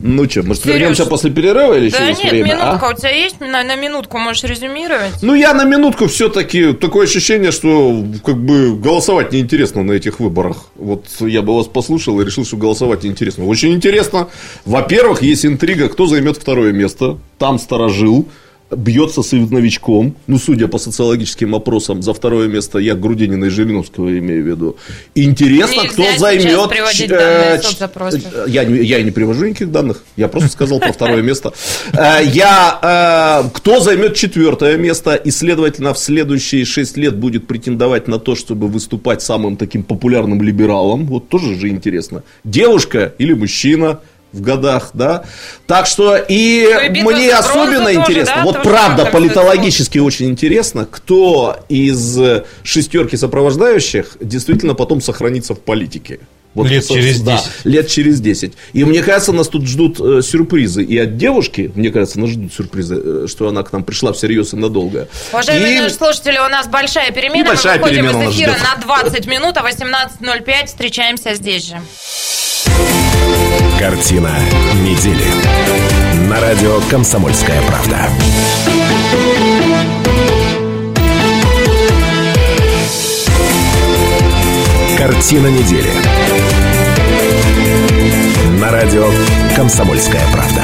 Ну что, может, Сереж, вернемся после перерыва или да еще есть нет, время? минутка а? у тебя есть? На, на минутку можешь резюмировать? Ну, я на минутку все-таки такое ощущение, что как бы голосовать неинтересно на этих выборах. Вот я бы вас послушал и решил, что голосовать неинтересно. Очень интересно. Во-первых, есть интрига, кто займет второе место. Там сторожил бьется с новичком, ну, судя по социологическим опросам, за второе место я Грудинина и Жириновского имею в виду. Интересно, Нельзя кто займет... приводить данные соцопросов. Я, я и не привожу никаких данных, я просто сказал про второе место. Я... Кто займет четвертое место и, следовательно, в следующие шесть лет будет претендовать на то, чтобы выступать самым таким популярным либералом, вот тоже же интересно. Девушка или мужчина, в годах, да. Так что и Ну, мне особенно тоже, интересно, да, вот тоже правда, политологически очень интересно, кто из шестерки сопровождающих действительно потом сохранится в политике. Вот, лет через 10. Да, лет через 10. И мне кажется, нас тут ждут э, сюрпризы. И от девушки, мне кажется, нас ждут сюрпризы, э, что она к нам пришла всерьез и надолго. Уважаемые и... наши слушатели, у нас большая перемена. большая Мы выходим перемена из эфира на 20 минут, а 18.05 встречаемся здесь же. Картина недели. На радио «Комсомольская правда». Картина недели. Радио «Комсомольская правда».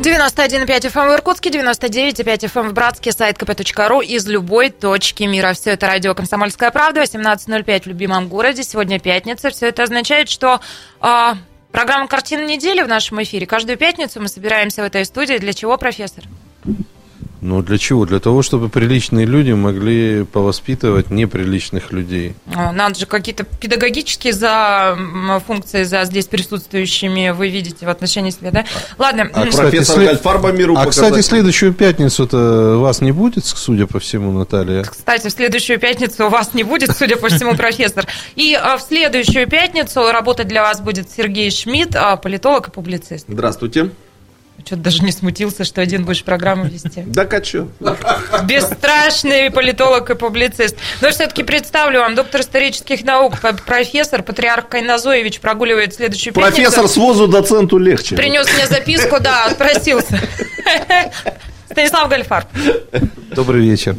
91,5 FM в Иркутске, 99,5 FM в Братске, сайт kp.ru из любой точки мира. Все это радио «Комсомольская правда», 18.05 в любимом городе. Сегодня пятница. Все это означает, что а, программа «Картина недели» в нашем эфире. Каждую пятницу мы собираемся в этой студии. Для чего, профессор? Ну, для чего? Для того, чтобы приличные люди могли повоспитывать неприличных людей. А, Надо же какие-то педагогические за функции за здесь присутствующими вы видите в отношении себя, да? Ладно. А кстати, профессор след- Гальфарба миру А, показать. кстати, следующую пятницу-то вас не будет, судя по всему, Наталья? Кстати, в следующую пятницу у вас не будет, судя по всему, профессор. И а, в следующую пятницу работать для вас будет Сергей Шмидт, а, политолог и публицист. Здравствуйте. Что-то даже не смутился, что один будешь программу вести. Да что? Бесстрашный политолог и публицист. Но все-таки представлю вам доктор исторических наук, профессор, патриарх Кайназоевич прогуливает следующую Профессор с возу доценту легче. Принес мне записку, да, отпросился. Станислав Гальфар. Добрый вечер.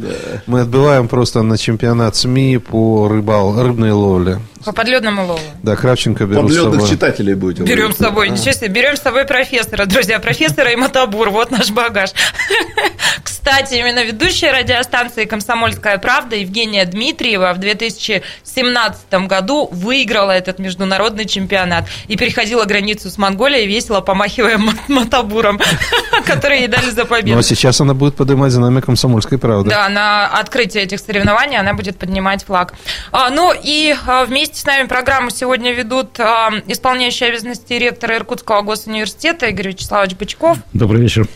Мы отбываем просто на чемпионат СМИ по рыбал, рыбной ловле. По подледному лову. Да, Кравченко беру Подледных с собой. читателей будете. Берем с собой, ничего себе, берем с собой профессора, друзья, профессора и мотобур, вот наш багаж. Кстати, именно ведущая радиостанции «Комсомольская правда» Евгения Дмитриева в 2017 году выиграла этот международный чемпионат и переходила границу с Монголией, весело помахивая мотобуром, который ей дали за победу. Ну, а сейчас она будет поднимать за нами «Комсомольской правды». Да, на открытие этих соревнований она будет поднимать флаг. А, ну и а, вместе с нами программу сегодня ведут а, исполняющий обязанности ректора Иркутского госуниверситета Игорь Вячеславович Бычков. Добрый вечер.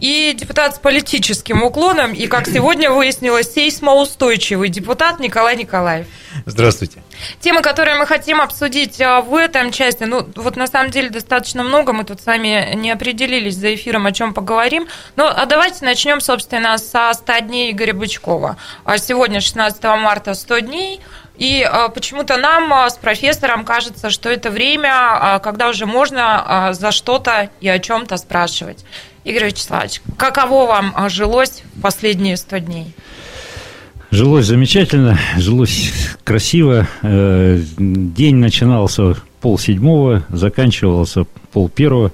И депутат с политическим уклоном, и, как сегодня выяснилось, сейсмоустойчивый депутат Николай Николаев. Здравствуйте. Темы, которые мы хотим обсудить в этом части, ну, вот на самом деле достаточно много, мы тут сами не определились за эфиром, о чем поговорим. Ну, а давайте начнем, собственно, со 100 дней Игоря Бычкова. Сегодня, 16 марта, 100 дней – и почему-то нам с профессором кажется, что это время, когда уже можно за что-то и о чем-то спрашивать. Игорь Вячеславович, каково вам жилось в последние 100 дней? Жилось замечательно, жилось красиво. Э, день начинался пол седьмого, заканчивался пол первого.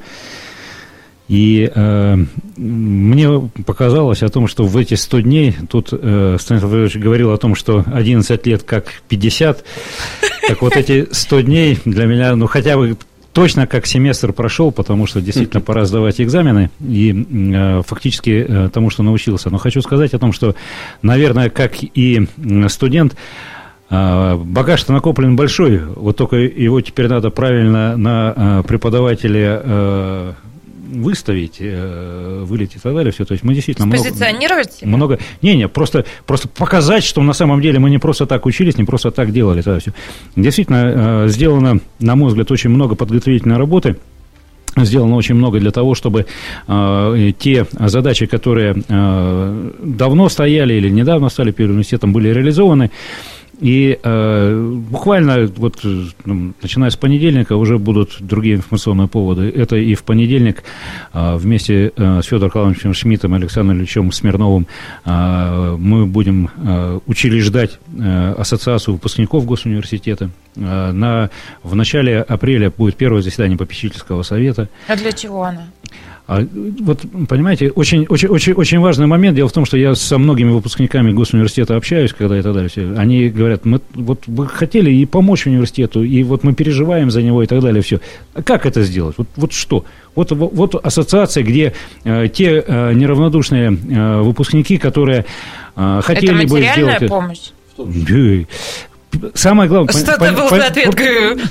И э, мне показалось о том, что в эти 100 дней, тут э, Станислав Владимирович говорил о том, что 11 лет как 50, так вот эти 100 дней для меня, ну хотя бы точно как семестр прошел, потому что действительно пора сдавать экзамены и э, фактически э, тому, что научился. Но хочу сказать о том, что, наверное, как и студент, э, Багаж-то накоплен большой, вот только его теперь надо правильно на э, преподавателя э, выставить, э, вылететь и так далее, все. То есть мы действительно много, много... Не-не, просто, просто показать, что на самом деле мы не просто так учились, не просто так делали. Тогда все. Действительно, э, сделано, на мой взгляд, очень много подготовительной работы сделано очень много для того, чтобы э, те задачи, которые э, давно стояли или недавно стали перед университетом, были реализованы. И э, буквально вот ну, начиная с понедельника уже будут другие информационные поводы. Это и в понедельник э, вместе э, с Федором Калановичем Шмидтом и Александром Ильичем Смирновым э, мы будем э, учреждать э, ассоциацию выпускников госуниверситета. Э, на, в начале апреля будет первое заседание попечительского совета. А для чего она? А, вот, понимаете, очень, очень, очень, очень важный момент. Дело в том, что я со многими выпускниками госуниверситета общаюсь, когда и так далее. Все. Они говорят, мы вот вы хотели и помочь университету, и вот мы переживаем за него и так далее. Все. А как это сделать? Вот, вот что? Вот, вот, вот ассоциация, где э, те э, неравнодушные э, выпускники, которые э, хотели это бы сделать... Это помощь? Самое главное... Что это был ответ?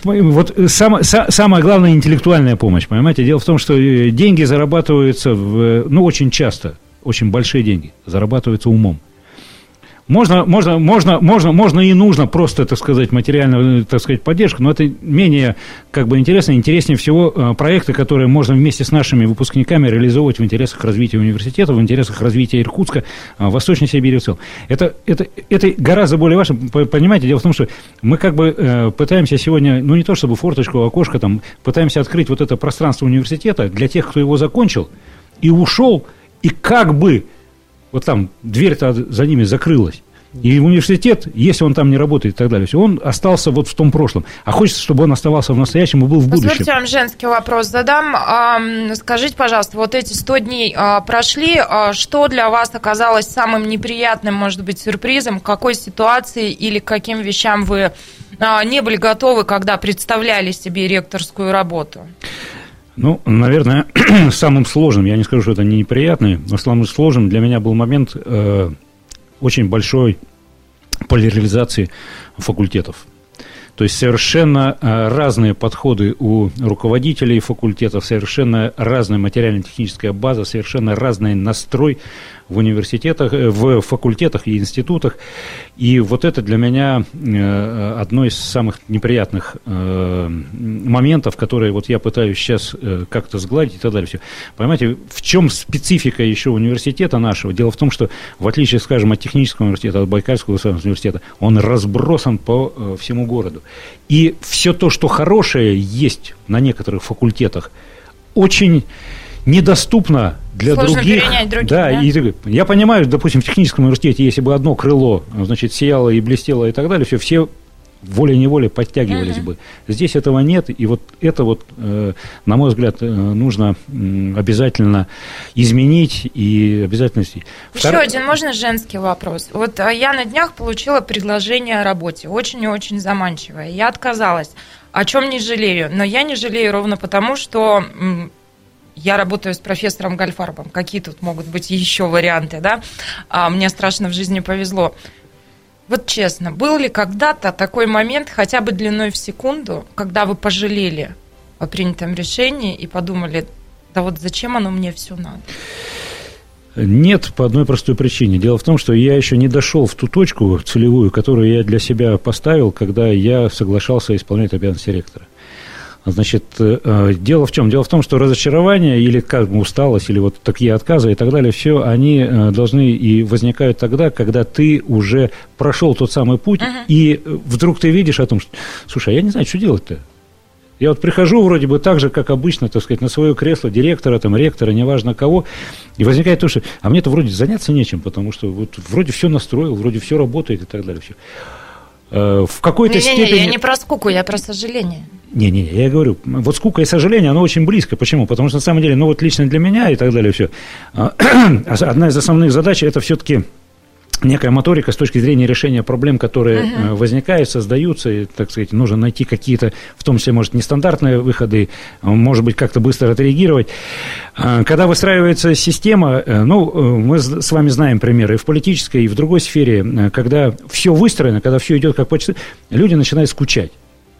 Вот сам, самая главная интеллектуальная помощь, понимаете? Дело в том, что э, деньги зарабатываются, в, ну, очень часто, очень большие деньги зарабатываются умом. Можно, можно, можно, можно, можно и нужно просто, так сказать, материальную, так сказать, поддержку, но это менее, как бы, интересно. Интереснее всего э, проекты, которые можно вместе с нашими выпускниками реализовывать в интересах развития университета, в интересах развития Иркутска, э, Восточной Сибири в целом. Это, это, это гораздо более важно. Понимаете, дело в том, что мы как бы э, пытаемся сегодня, ну, не то чтобы форточку, окошко, там, пытаемся открыть вот это пространство университета для тех, кто его закончил и ушел, и как бы вот там дверь-то за ними закрылась. И университет, если он там не работает и так далее, все, он остался вот в том прошлом. А хочется, чтобы он оставался в настоящем и был в будущем. Позвольте вам женский вопрос задам. Скажите, пожалуйста, вот эти 100 дней а, прошли, а, что для вас оказалось самым неприятным, может быть, сюрпризом? К какой ситуации или к каким вещам вы а, не были готовы, когда представляли себе ректорскую работу? Ну, наверное, самым сложным, я не скажу, что это не неприятный, но самым сложным для меня был момент э, очень большой поляризации факультетов. То есть совершенно э, разные подходы у руководителей факультетов, совершенно разная материально-техническая база, совершенно разный настрой в университетах, э, в факультетах и институтах. И вот это для меня э, одно из самых неприятных э, моментов, которые вот я пытаюсь сейчас как-то сгладить и так далее. Все. Понимаете, в чем специфика еще университета нашего? Дело в том, что в отличие, скажем, от технического университета, от Байкальского государственного университета, он разбросан по всему городу. И все то, что хорошее есть на некоторых факультетах, очень недоступно для Сложно других. других да, да? И, я понимаю, допустим, в техническом университете, если бы одно крыло, значит, сияло и блестело и так далее, все, все волей-неволей подтягивались uh-huh. бы. Здесь этого нет, и вот это вот, э, на мой взгляд, э, нужно э, обязательно изменить и обязательно... Еще Втор... один, можно женский вопрос? Вот а, я на днях получила предложение о работе, очень и очень заманчивое. Я отказалась, о чем не жалею, но я не жалею ровно потому, что я работаю с профессором Гальфарбом. Какие тут могут быть еще варианты, да? А, мне страшно в жизни повезло. Вот честно, был ли когда-то такой момент, хотя бы длиной в секунду, когда вы пожалели о принятом решении и подумали, да вот зачем оно мне все надо? Нет, по одной простой причине. Дело в том, что я еще не дошел в ту точку целевую, которую я для себя поставил, когда я соглашался исполнять обязанности ректора. Значит, э, э, дело в чем? Дело в том, что разочарование или как бы усталость, или вот такие отказы и так далее, все они э, должны и возникают тогда, когда ты уже прошел тот самый путь, uh-huh. и вдруг ты видишь о том, что, слушай, а я не знаю, что делать-то. Я вот прихожу вроде бы так же, как обычно, так сказать, на свое кресло директора, там, ректора, неважно кого, и возникает то, что, а мне-то вроде заняться нечем, потому что вот вроде все настроил, вроде все работает и так далее. Все. В какой-то не, степени... Не, я не про скуку, я про сожаление. Не-не, я говорю, вот скука и сожаление, оно очень близко. Почему? Потому что на самом деле, ну вот лично для меня и так далее все. А, одна из основных задач это все-таки некая моторика с точки зрения решения проблем, которые uh-huh. возникают, создаются, и, так сказать, нужно найти какие-то, в том числе, может, нестандартные выходы, может быть, как-то быстро отреагировать. А, когда выстраивается система, э, ну, мы с вами знаем примеры и в политической, и в другой сфере, когда все выстроено, когда все идет как по люди начинают скучать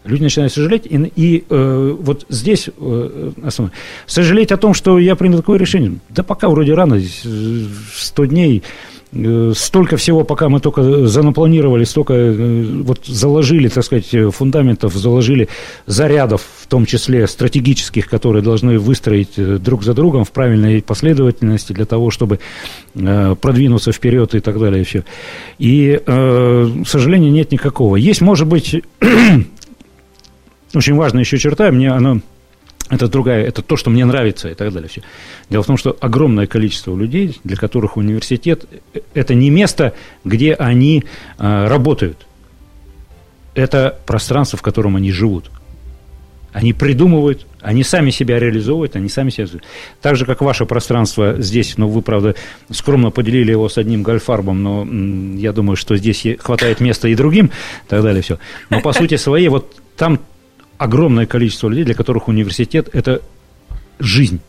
люди начинают сожалеть, и, и э, вот здесь э, основное. Сожалеть о том, что я принял такое решение, да пока вроде рано, 100 дней, э, столько всего, пока мы только занапланировали, столько э, вот заложили, так сказать, фундаментов, заложили зарядов, в том числе стратегических, которые должны выстроить э, друг за другом в правильной последовательности для того, чтобы э, продвинуться вперед и так далее. И, все. и э, сожаления нет никакого. Есть, может быть, очень важная еще черта, мне она это другая, это то, что мне нравится и так далее. Все. Дело в том, что огромное количество людей, для которых университет – это не место, где они э, работают. Это пространство, в котором они живут. Они придумывают, они сами себя реализовывают, они сами себя... Так же, как ваше пространство здесь, но вы, правда, скромно поделили его с одним гольфарбом, но я думаю, что здесь хватает места и другим, и так далее, все. Но по сути своей, вот там огромное количество людей, для которых университет – это жизнь.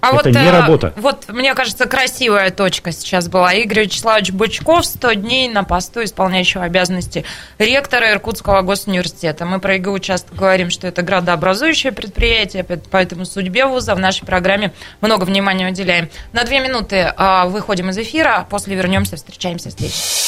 А это вот, не э, работа. Вот, мне кажется, красивая точка сейчас была. Игорь Вячеславович Бычков 100 дней на посту исполняющего обязанности ректора Иркутского госуниверситета. Мы про ИГУ часто говорим, что это градообразующее предприятие, поэтому судьбе вуза в нашей программе много внимания уделяем. На две минуты а, выходим из эфира, после вернемся, встречаемся здесь.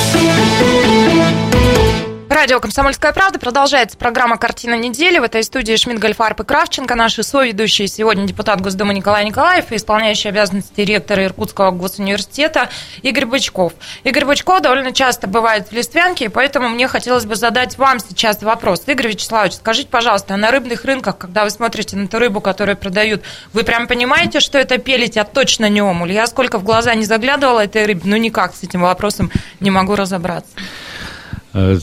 Радио «Комсомольская правда». Продолжается программа «Картина недели». В этой студии Шмидт, Гольфарб и Кравченко. Наши соведущие сегодня депутат Госдумы Николай Николаев и исполняющий обязанности ректора Иркутского госуниверситета Игорь Бычков. Игорь Бычков довольно часто бывает в Листвянке, поэтому мне хотелось бы задать вам сейчас вопрос. Игорь Вячеславович, скажите, пожалуйста, а на рыбных рынках, когда вы смотрите на ту рыбу, которую продают, вы прям понимаете, что это пелить, а точно не омуль? Я сколько в глаза не заглядывала этой рыбы, ну никак с этим вопросом не могу разобраться. Э,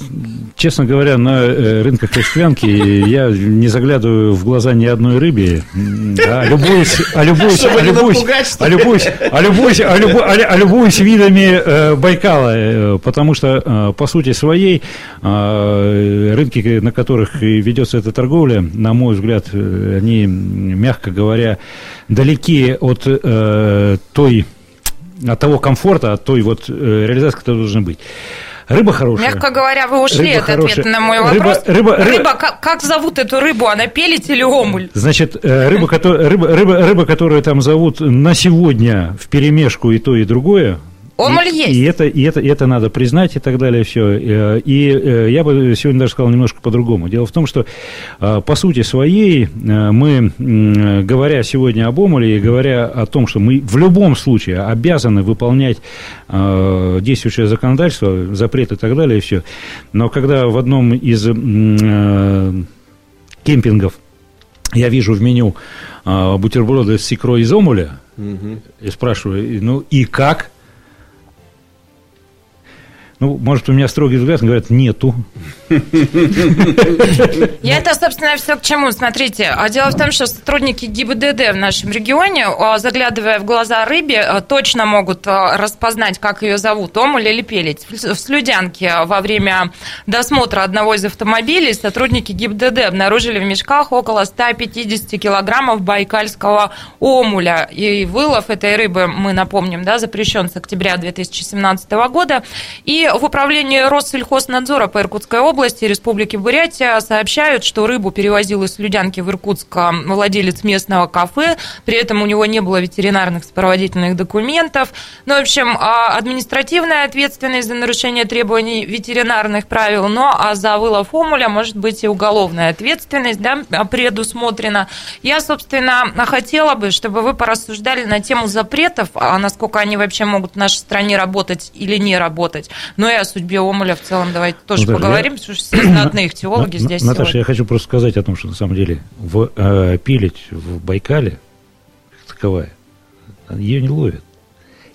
честно говоря, на э, рынках Костянки я не заглядываю в глаза ни одной рыбе, а любуюсь, а любуюсь, а любуюсь, а любуюсь, а любуюсь, а любуюсь, а любуюсь видами э, Байкала, потому что, по сути своей, рынки, на которых ведется эта торговля, на мой взгляд, они, мягко говоря, далеки от той, от того комфорта, от той вот реализации, которая должна быть. Рыба хорошая. Мягко говоря, вы ушли рыба от хорошая. ответа на мой вопрос. Рыба, рыба, рыба как, как зовут эту рыбу? Она пелить или омуль? Значит, э, рыба, рыба, рыба, рыба, которую там зовут на сегодня в перемешку и то, и другое, Омуль есть. И это, и, это, и это надо признать и так далее, все. Э, и э, я бы сегодня даже сказал немножко по-другому. Дело в том, что э, по сути своей мы, говоря сегодня об омуле и говоря о том, что мы в любом случае обязаны выполнять действующее законодательство, запрет и так далее, и все. Но когда в одном из кемпингов я вижу в меню бутерброды с икрой из омуля, угу. и спрашиваю, ну и как? Ну, может, у меня строгий взгляд, говорят, нету. Я это, собственно, все к чему. Смотрите, а дело в том, что сотрудники ГИБДД в нашем регионе, а, заглядывая в глаза рыбе, а, точно могут а, распознать, как ее зовут, омуль или пелить. В Слюдянке во время досмотра одного из автомобилей сотрудники ГИБДД обнаружили в мешках около 150 килограммов байкальского омуля. И вылов этой рыбы, мы напомним, да, запрещен с октября 2017 года. И в управлении Россельхознадзора по Иркутской области Республики Бурятия сообщают, что рыбу перевозил из Людянки в Иркутск владелец местного кафе, при этом у него не было ветеринарных сопроводительных документов. Ну, в общем, а, административная ответственность за нарушение требований ветеринарных правил, но а за вылов омуля может быть и уголовная ответственность да, предусмотрена. Я, собственно, хотела бы, чтобы вы порассуждали на тему запретов, а насколько они вообще могут в нашей стране работать или не работать. Ну и о судьбе Омуля в целом давайте тоже Наташа, поговорим, я... потому что все знатные теологи здесь Наташа, сегодня. я хочу просто сказать о том, что на самом деле в, э, пилить в Байкале таковая, ее не ловят.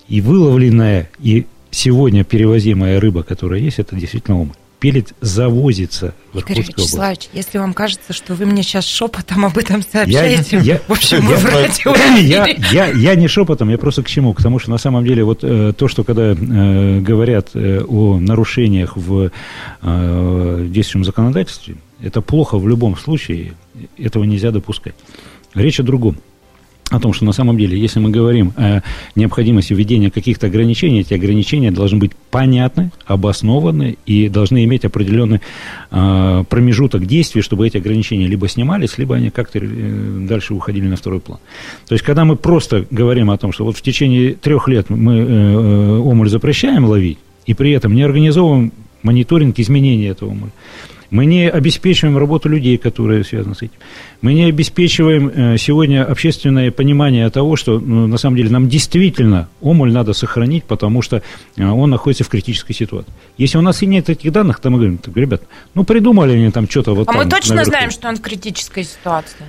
И выловленная, и сегодня перевозимая рыба, которая есть, это действительно омуль пелет завозится в Игорь Вячеславович, если вам кажется, что вы мне сейчас шепотом об этом сообщаете, я, в общем, я, в я, я, я не шепотом, я просто к чему? К тому, что на самом деле вот э, то, что когда э, говорят э, о нарушениях в э, действующем законодательстве, это плохо в любом случае, этого нельзя допускать. Речь о другом о том, что на самом деле, если мы говорим о необходимости введения каких-то ограничений, эти ограничения должны быть понятны, обоснованы и должны иметь определенный э, промежуток действий, чтобы эти ограничения либо снимались, либо они как-то э, дальше уходили на второй план. То есть, когда мы просто говорим о том, что вот в течение трех лет мы э, э омуль запрещаем ловить, и при этом не организовываем мониторинг изменения этого омуля, мы не обеспечиваем работу людей, которые связаны с этим. Мы не обеспечиваем э, сегодня общественное понимание того, что ну, на самом деле нам действительно омуль надо сохранить, потому что э, он находится в критической ситуации. Если у нас и нет этих данных, то мы говорим, ребят, ну придумали они там что-то вот А там, мы точно наверху. знаем, что он в критической ситуации?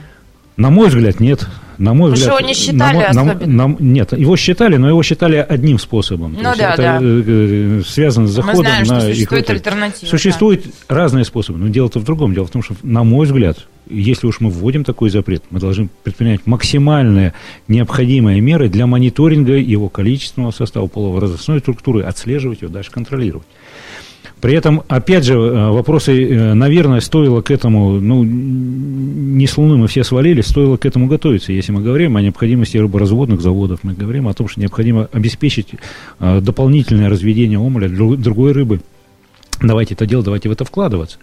На мой взгляд, нет. На мой Вы взгляд, его не считали на, особенно? На, нет, его считали, но его считали одним способом. Ну да, это да. Э, связано с заходом Мы знаем, на что существует альтернатива. Существуют да. разные способы, но дело-то в другом. Дело в том, что, на мой взгляд, если уж мы вводим такой запрет, мы должны предпринять максимальные необходимые меры для мониторинга его количественного состава половозрастной структуры, отслеживать его, дальше контролировать. При этом, опять же, э, вопросы, э, наверное, стоило к этому, ну, не с Луны мы все свалились, стоило к этому готовиться. Если мы говорим о необходимости рыборазводных заводов, мы говорим о том, что необходимо обеспечить э, дополнительное разведение омуля другой рыбы. Давайте это делать, давайте в это вкладываться.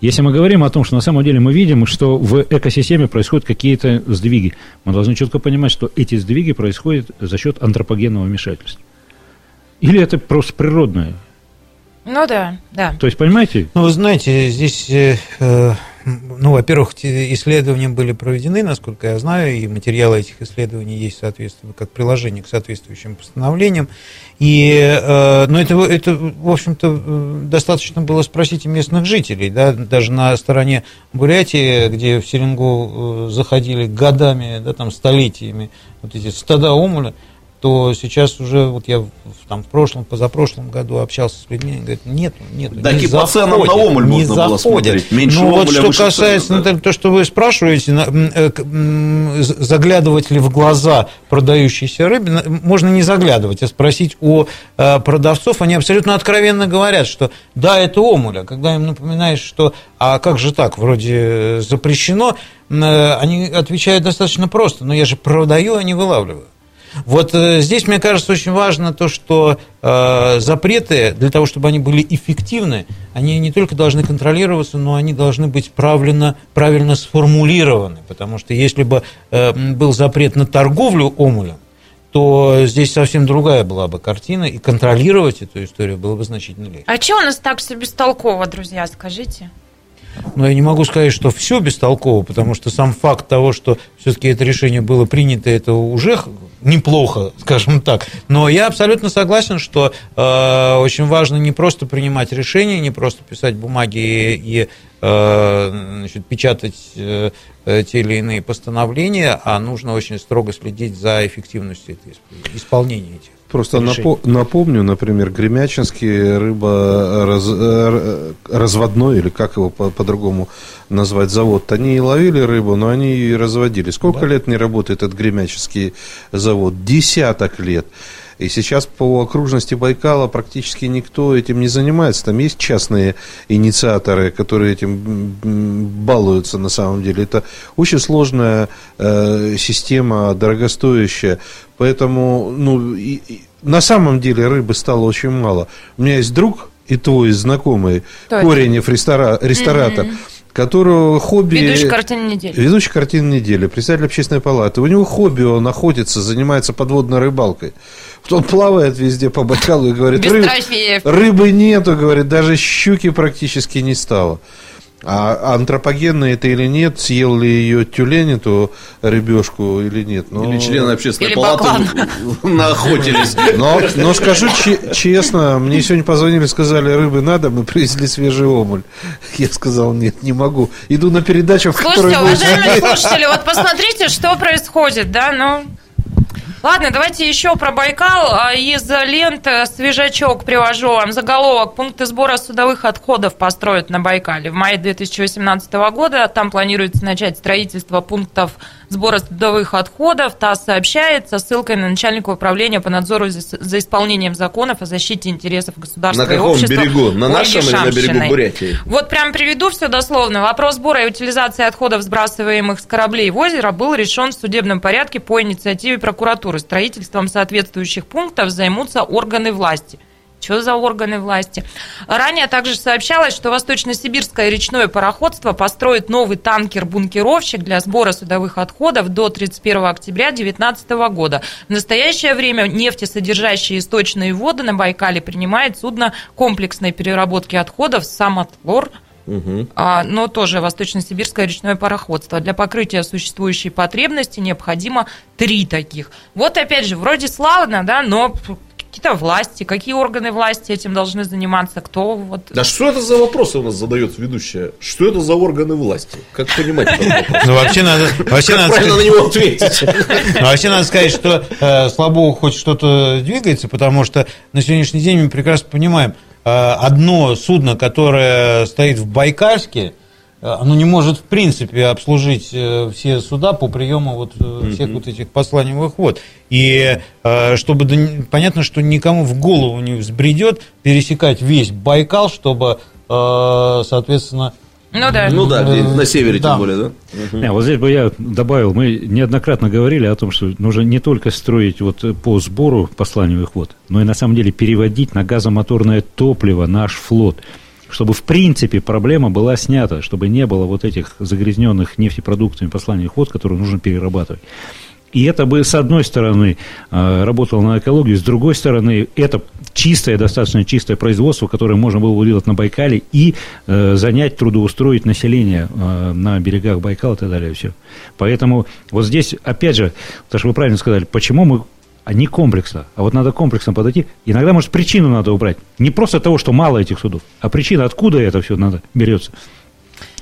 Если мы говорим о том, что на самом деле мы видим, что в экосистеме происходят какие-то сдвиги, мы должны четко понимать, что эти сдвиги происходят за счет антропогенного вмешательства. Или это просто природное ну да, да. То есть, понимаете? Ну, вы знаете, здесь, э, э ну, во-первых, исследования были проведены, насколько я знаю, и материалы этих исследований есть, соответственно, как приложение к соответствующим постановлениям. И, э, ну, это, это, в общем-то, достаточно было спросить и местных жителей, да, даже на стороне Бурятии, где в Серенгу э, заходили годами, да, там, столетиями вот эти стада омуля, то сейчас уже, вот я там в прошлом, позапрошлом году общался с людьми, говорят, нет, нет, Так не по ценам на омуль не можно было заходит. смотреть. Меньше ну, вот омуля, что касается, цены, да. то, что вы спрашиваете, э, заглядывать ли в глаза продающейся рыбе, можно не заглядывать, а спросить у э, продавцов, они абсолютно откровенно говорят, что да, это омуль, а когда им напоминаешь, что а как же так, вроде э, запрещено, они отвечают достаточно просто, но я же продаю, а не вылавливаю. Вот э, здесь, мне кажется, очень важно то, что э, запреты, для того, чтобы они были эффективны, они не только должны контролироваться, но они должны быть правильно, правильно сформулированы. Потому что если бы э, был запрет на торговлю омулем, то здесь совсем другая была бы картина, и контролировать эту историю было бы значительно легче. А что у нас так все бестолково, друзья, скажите? Но я не могу сказать, что все бестолково, потому что сам факт того, что все-таки это решение было принято, это уже неплохо, скажем так. Но я абсолютно согласен, что э, очень важно не просто принимать решения, не просто писать бумаги и, и, э, значит, печатать э, э, те или иные постановления, а нужно очень строго следить за эффективностью исполнения этих. Просто напо- напомню, например, Гремячинский рыба раз- э, разводной, или как его по- по-другому назвать, завод, они и ловили рыбу, но они и разводили. Сколько лет не работает этот Гремячинский завод? Десяток лет. И сейчас по окружности Байкала практически никто этим не занимается. Там есть частные инициаторы, которые этим балуются на самом деле. Это очень сложная э, система, дорогостоящая. Поэтому, ну, и- и на самом деле рыбы стало очень мало. У меня есть друг и твой знакомый, Точно. Коренев, рестора- ресторатор, которого хобби... Ведущий картины недели. Ведущий картины недели, председатель общественной палаты. У него хобби, он охотится, занимается подводной рыбалкой. Вот Он плавает везде по Байкалу и говорит, Без «Ры- трофеев. рыбы нету, говорит, даже щуки практически не стало. А антропогенная это или нет, съел ли ее тюлень, эту рыбешку или нет. Но... Или члены общественной Или палаты наохотились. Но, но скажу че- честно, мне сегодня позвонили, сказали, рыбы надо, мы привезли свежий омуль. Я сказал, нет, не могу. Иду на передачу, в которой Слушайте, уважаемые слушатели, вот посмотрите, что происходит, да, ну... Ладно, давайте еще про Байкал. А Из ленты свежачок привожу вам заголовок. Пункты сбора судовых отходов построят на Байкале. В мае 2018 года там планируется начать строительство пунктов сбора судовых отходов. ТАСС сообщает со ссылкой на начальника управления по надзору за, исполнением законов о защите интересов государства На и каком общества. берегу? На нашем или на берегу. Бурятии? Вот прям приведу все дословно. Вопрос сбора и утилизации отходов, сбрасываемых с кораблей в озеро, был решен в судебном порядке по инициативе прокуратуры. Строительством соответствующих пунктов займутся органы власти. Что за органы власти? Ранее также сообщалось, что Восточно-Сибирское речное пароходство построит новый танкер-бункеровщик для сбора судовых отходов до 31 октября 2019 года. В настоящее время нефтесодержащие источные воды на Байкале принимает судно комплексной переработки отходов «Самотлор», а, но тоже Восточно-Сибирское речное пароходство. Для покрытия существующей потребности необходимо три таких. Вот опять же, вроде славно, да, но какие-то власти, какие органы власти этим должны заниматься, кто вот... Да что это за вопросы у нас задает ведущая? Что это за органы власти? Как понимать? Ну, вообще надо, вообще надо правильно на сказать- него ответить? Ну, вообще надо сказать, что э, слава богу, хоть что-то двигается, потому что на сегодняшний день мы прекрасно понимаем, э, одно судно, которое стоит в Байкальске, оно не может, в принципе, обслужить э, все суда по приему вот э, всех вот этих посланиевых вод. И э, чтобы, понятно, что никому в голову не взбредет пересекать весь Байкал, чтобы, э, соответственно, Ну да. Ну да, на севере Да. тем более, да? Не, вот здесь бы я добавил, мы неоднократно говорили о том, что нужно не только строить вот по сбору посланиевых вод, но и на самом деле переводить на газомоторное топливо наш флот, чтобы в принципе проблема была снята, чтобы не было вот этих загрязненных нефтепродуктами посланиевых вод, которые нужно перерабатывать. И это бы, с одной стороны, э, работало на экологию, с другой стороны, это чистое, достаточно чистое производство, которое можно было бы делать на Байкале и э, занять, трудоустроить население э, на берегах Байкала и так далее. Все. Поэтому вот здесь, опять же, то, что вы правильно сказали, почему мы а не комплексно. А вот надо комплексно подойти. Иногда, может, причину надо убрать. Не просто того, что мало этих судов, а причина, откуда это все надо берется.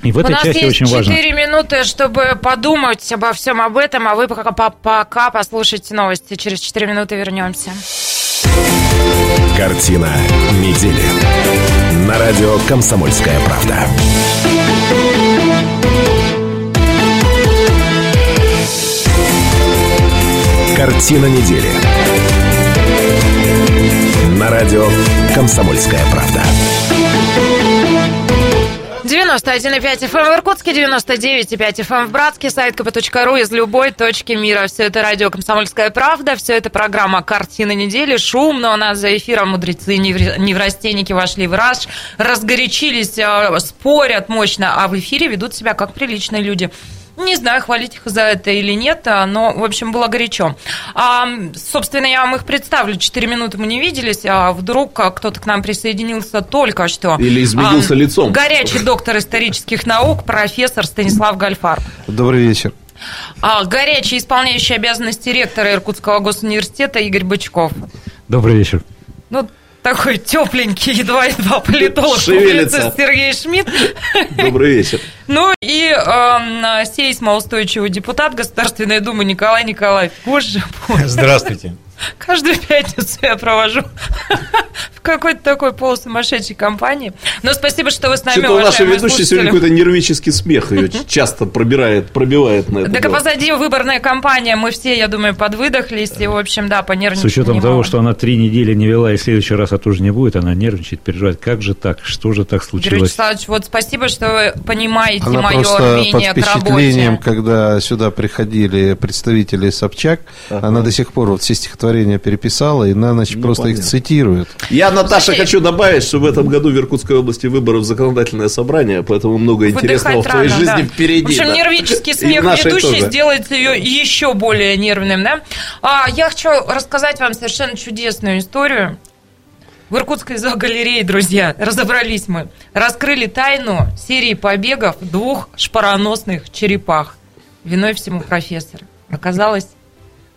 И в этой У нас части есть очень важно. 4 минуты, чтобы подумать обо всем об этом, а вы пока, по- пока послушайте новости. Через 4 минуты вернемся. Картина недели. На радио «Комсомольская правда». Картина недели. На радио «Комсомольская правда». 91,5 FM в Иркутске, 99,5 FM в Братске, сайт kp.ру из любой точки мира. Все это радио «Комсомольская правда», все это программа «Картина недели». Шумно у нас за эфиром мудрецы невр- неврастенники вошли в раж, разгорячились, э, спорят мощно, а в эфире ведут себя как приличные люди. Не знаю, хвалить их за это или нет, а, но, в общем, было горячо. А, собственно, я вам их представлю. Четыре минуты мы не виделись, а вдруг а, кто-то к нам присоединился только что. Или изменился А, лицом. Горячий доктор исторических наук, профессор Станислав Гальфар. Добрый вечер. А, горячий исполняющий обязанности ректора Иркутского госуниверситета Игорь Бычков. Добрый вечер. Ну, такой тепленький, едва-едва политолог, Шевелится. Сергей Шмидт. Добрый вечер. Ну и эм, сейсмоустойчивый депутат Государственной Думы Николай Николаев. Боже мой, Здравствуйте. Каждую пятницу я провожу в какой-то такой полусумасшедшей компании. Но спасибо, что вы с нами, Что-то уважаемые ведущей сегодня какой-то нервический смех ее часто пробирает, пробивает на это. Так а дело. позади выборная кампания, мы все, я думаю, подвыдохлись, и, в общем, да, С понервничать учетом немало. того, что она три недели не вела, и в следующий раз это уже не будет, она нервничает, переживает. Как же так? Что же так случилось? Вячеславович, вот спасибо, что вы понимаете Она мое просто под рвение к впечатлением, работе. когда сюда приходили представители Собчак, она до сих пор вот все стихотворения переписала и на ночь Ну, просто их понятно. цитирует. Я, Наташа, хочу добавить, что в этом году в Иркутской области выборы в законодательное собрание, поэтому много интересного в Выдыхать твоей рано, жизни да. впереди. В общем, да. нервический в смех ведущей тоже. сделает ее еще более нервным, да? А, я хочу рассказать вам совершенно чудесную историю. В Иркутской зоогалерее, друзья, разобрались мы. Раскрыли тайну серии побегов двух шпароносных черепах. Виной всему профессор. Оказалось...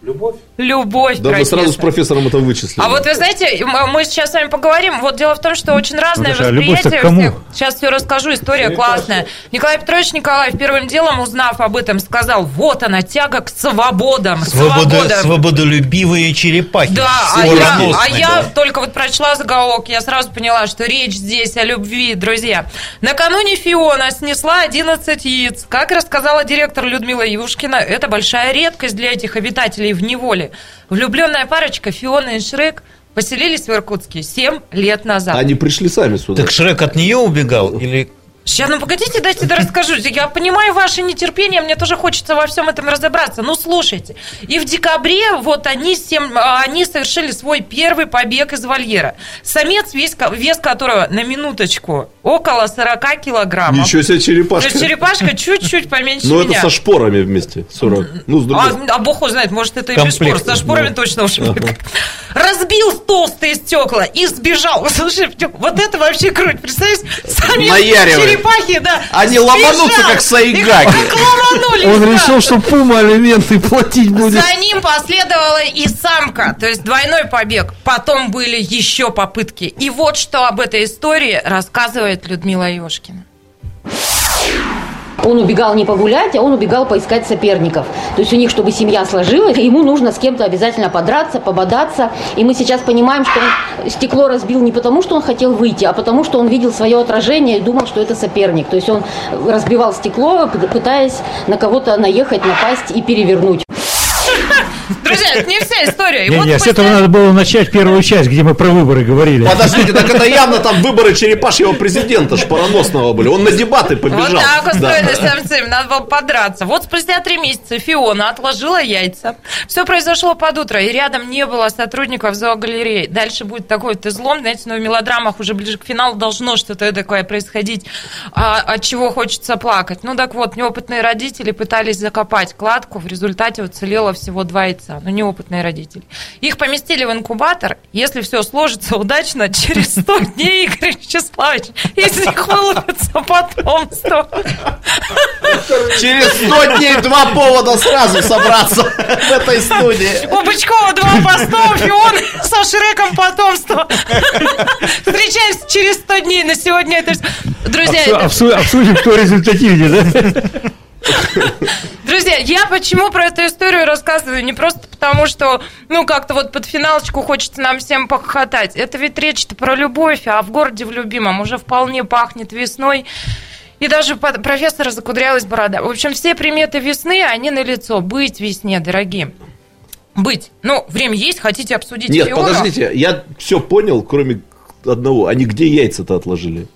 Любовь? Любовь, Да, мы сразу с профессором это вычислили. А вот вы знаете, мы сейчас с вами поговорим. Вот дело в том, что очень разное Наташа, а восприятие всех. Сейчас все расскажу, история классная. Николай Петрович Николаев первым делом, узнав об этом, сказал, вот она, тяга к свободам. Свобода, Свобода. свободолюбивые черепахи. Да, а я, а я только вот прочла заголовок, я сразу поняла, что речь здесь о любви, друзья. Накануне Фиона снесла 11 яиц. Как рассказала директор Людмила Юшкина, это большая редкость для этих обитателей в неволе. Влюбленная парочка Фиона и Шрек поселились в Иркутске 7 лет назад. Они пришли сами сюда. Так Шрек от нее убегал? Или Сейчас, ну погодите, дайте я расскажу. Я понимаю ваше нетерпение, мне тоже хочется во всем этом разобраться. Ну, слушайте. И в декабре вот они, семь, а, они совершили свой первый побег из вольера. Самец, вес, вес которого, на минуточку, около 40 килограммов. Ничего себе То черепашка. есть черепашка чуть-чуть поменьше Ну, это со шпорами вместе. 40. Ну, с другой А, а бог его знает, может, это и без шпор. Комплект, Со шпорами да. точно уж. Разбил толстые стекла и сбежал. Слушай, вот это вообще круть. Представляете? Самец Наяривает. Черепахи, да. Они сбежал. ломанутся, как сайгаки. Он решил, что Пума алименты платить будет. За ним последовала и самка, то есть двойной побег. Потом были еще попытки. И вот что об этой истории рассказывает Людмила Ёшкина. Он убегал не погулять, а он убегал поискать соперников. То есть у них, чтобы семья сложилась, ему нужно с кем-то обязательно подраться, пободаться. И мы сейчас понимаем, что он стекло разбил не потому, что он хотел выйти, а потому, что он видел свое отражение и думал, что это соперник. То есть он разбивал стекло, пытаясь на кого-то наехать, напасть и перевернуть. Друзья, это не вся история. И Не, вот не, с этого надо было начать первую часть, где мы про выборы говорили. Подождите, так это явно там выборы черепашьего президента шпароносного были. Он на дебаты побежал. Вот так Да. устроены самцы, надо было подраться. Вот спустя три месяца Фиона отложила яйца. Все произошло под утро, и рядом не было сотрудников зоогалереи. Дальше будет такой вот излом, знаете, но в мелодрамах уже ближе к финалу должно что-то такое происходить, а, от чего хочется плакать. Ну так вот, неопытные родители пытались закопать кладку, в результате уцелело всего два. Бойца, но неопытные родители. Их поместили в инкубатор, если все сложится удачно, через 100 дней Игорь Вячеславович из них вылупится потомство. Через 100 дней два повода сразу собраться в этой студии. У Бычкова два постов, и он со Шреком потомство. Встречаемся через 100 дней. На сегодня это... Друзья, Обсу- это- Обсудим, кто результативнее, да? Друзья, я почему про эту историю рассказываю? Не просто потому, что, ну, как-то вот под финалочку хочется нам всем похохотать. Это ведь речь-то про любовь, а в городе в любимом уже вполне пахнет весной. И даже под профессора закудрялась борода. В общем, все приметы весны, они на лицо. Быть весне, дорогие. Быть. Ну, время есть, хотите обсудить Нет, Фиону? подождите, я все понял, кроме одного. Они где яйца-то отложили?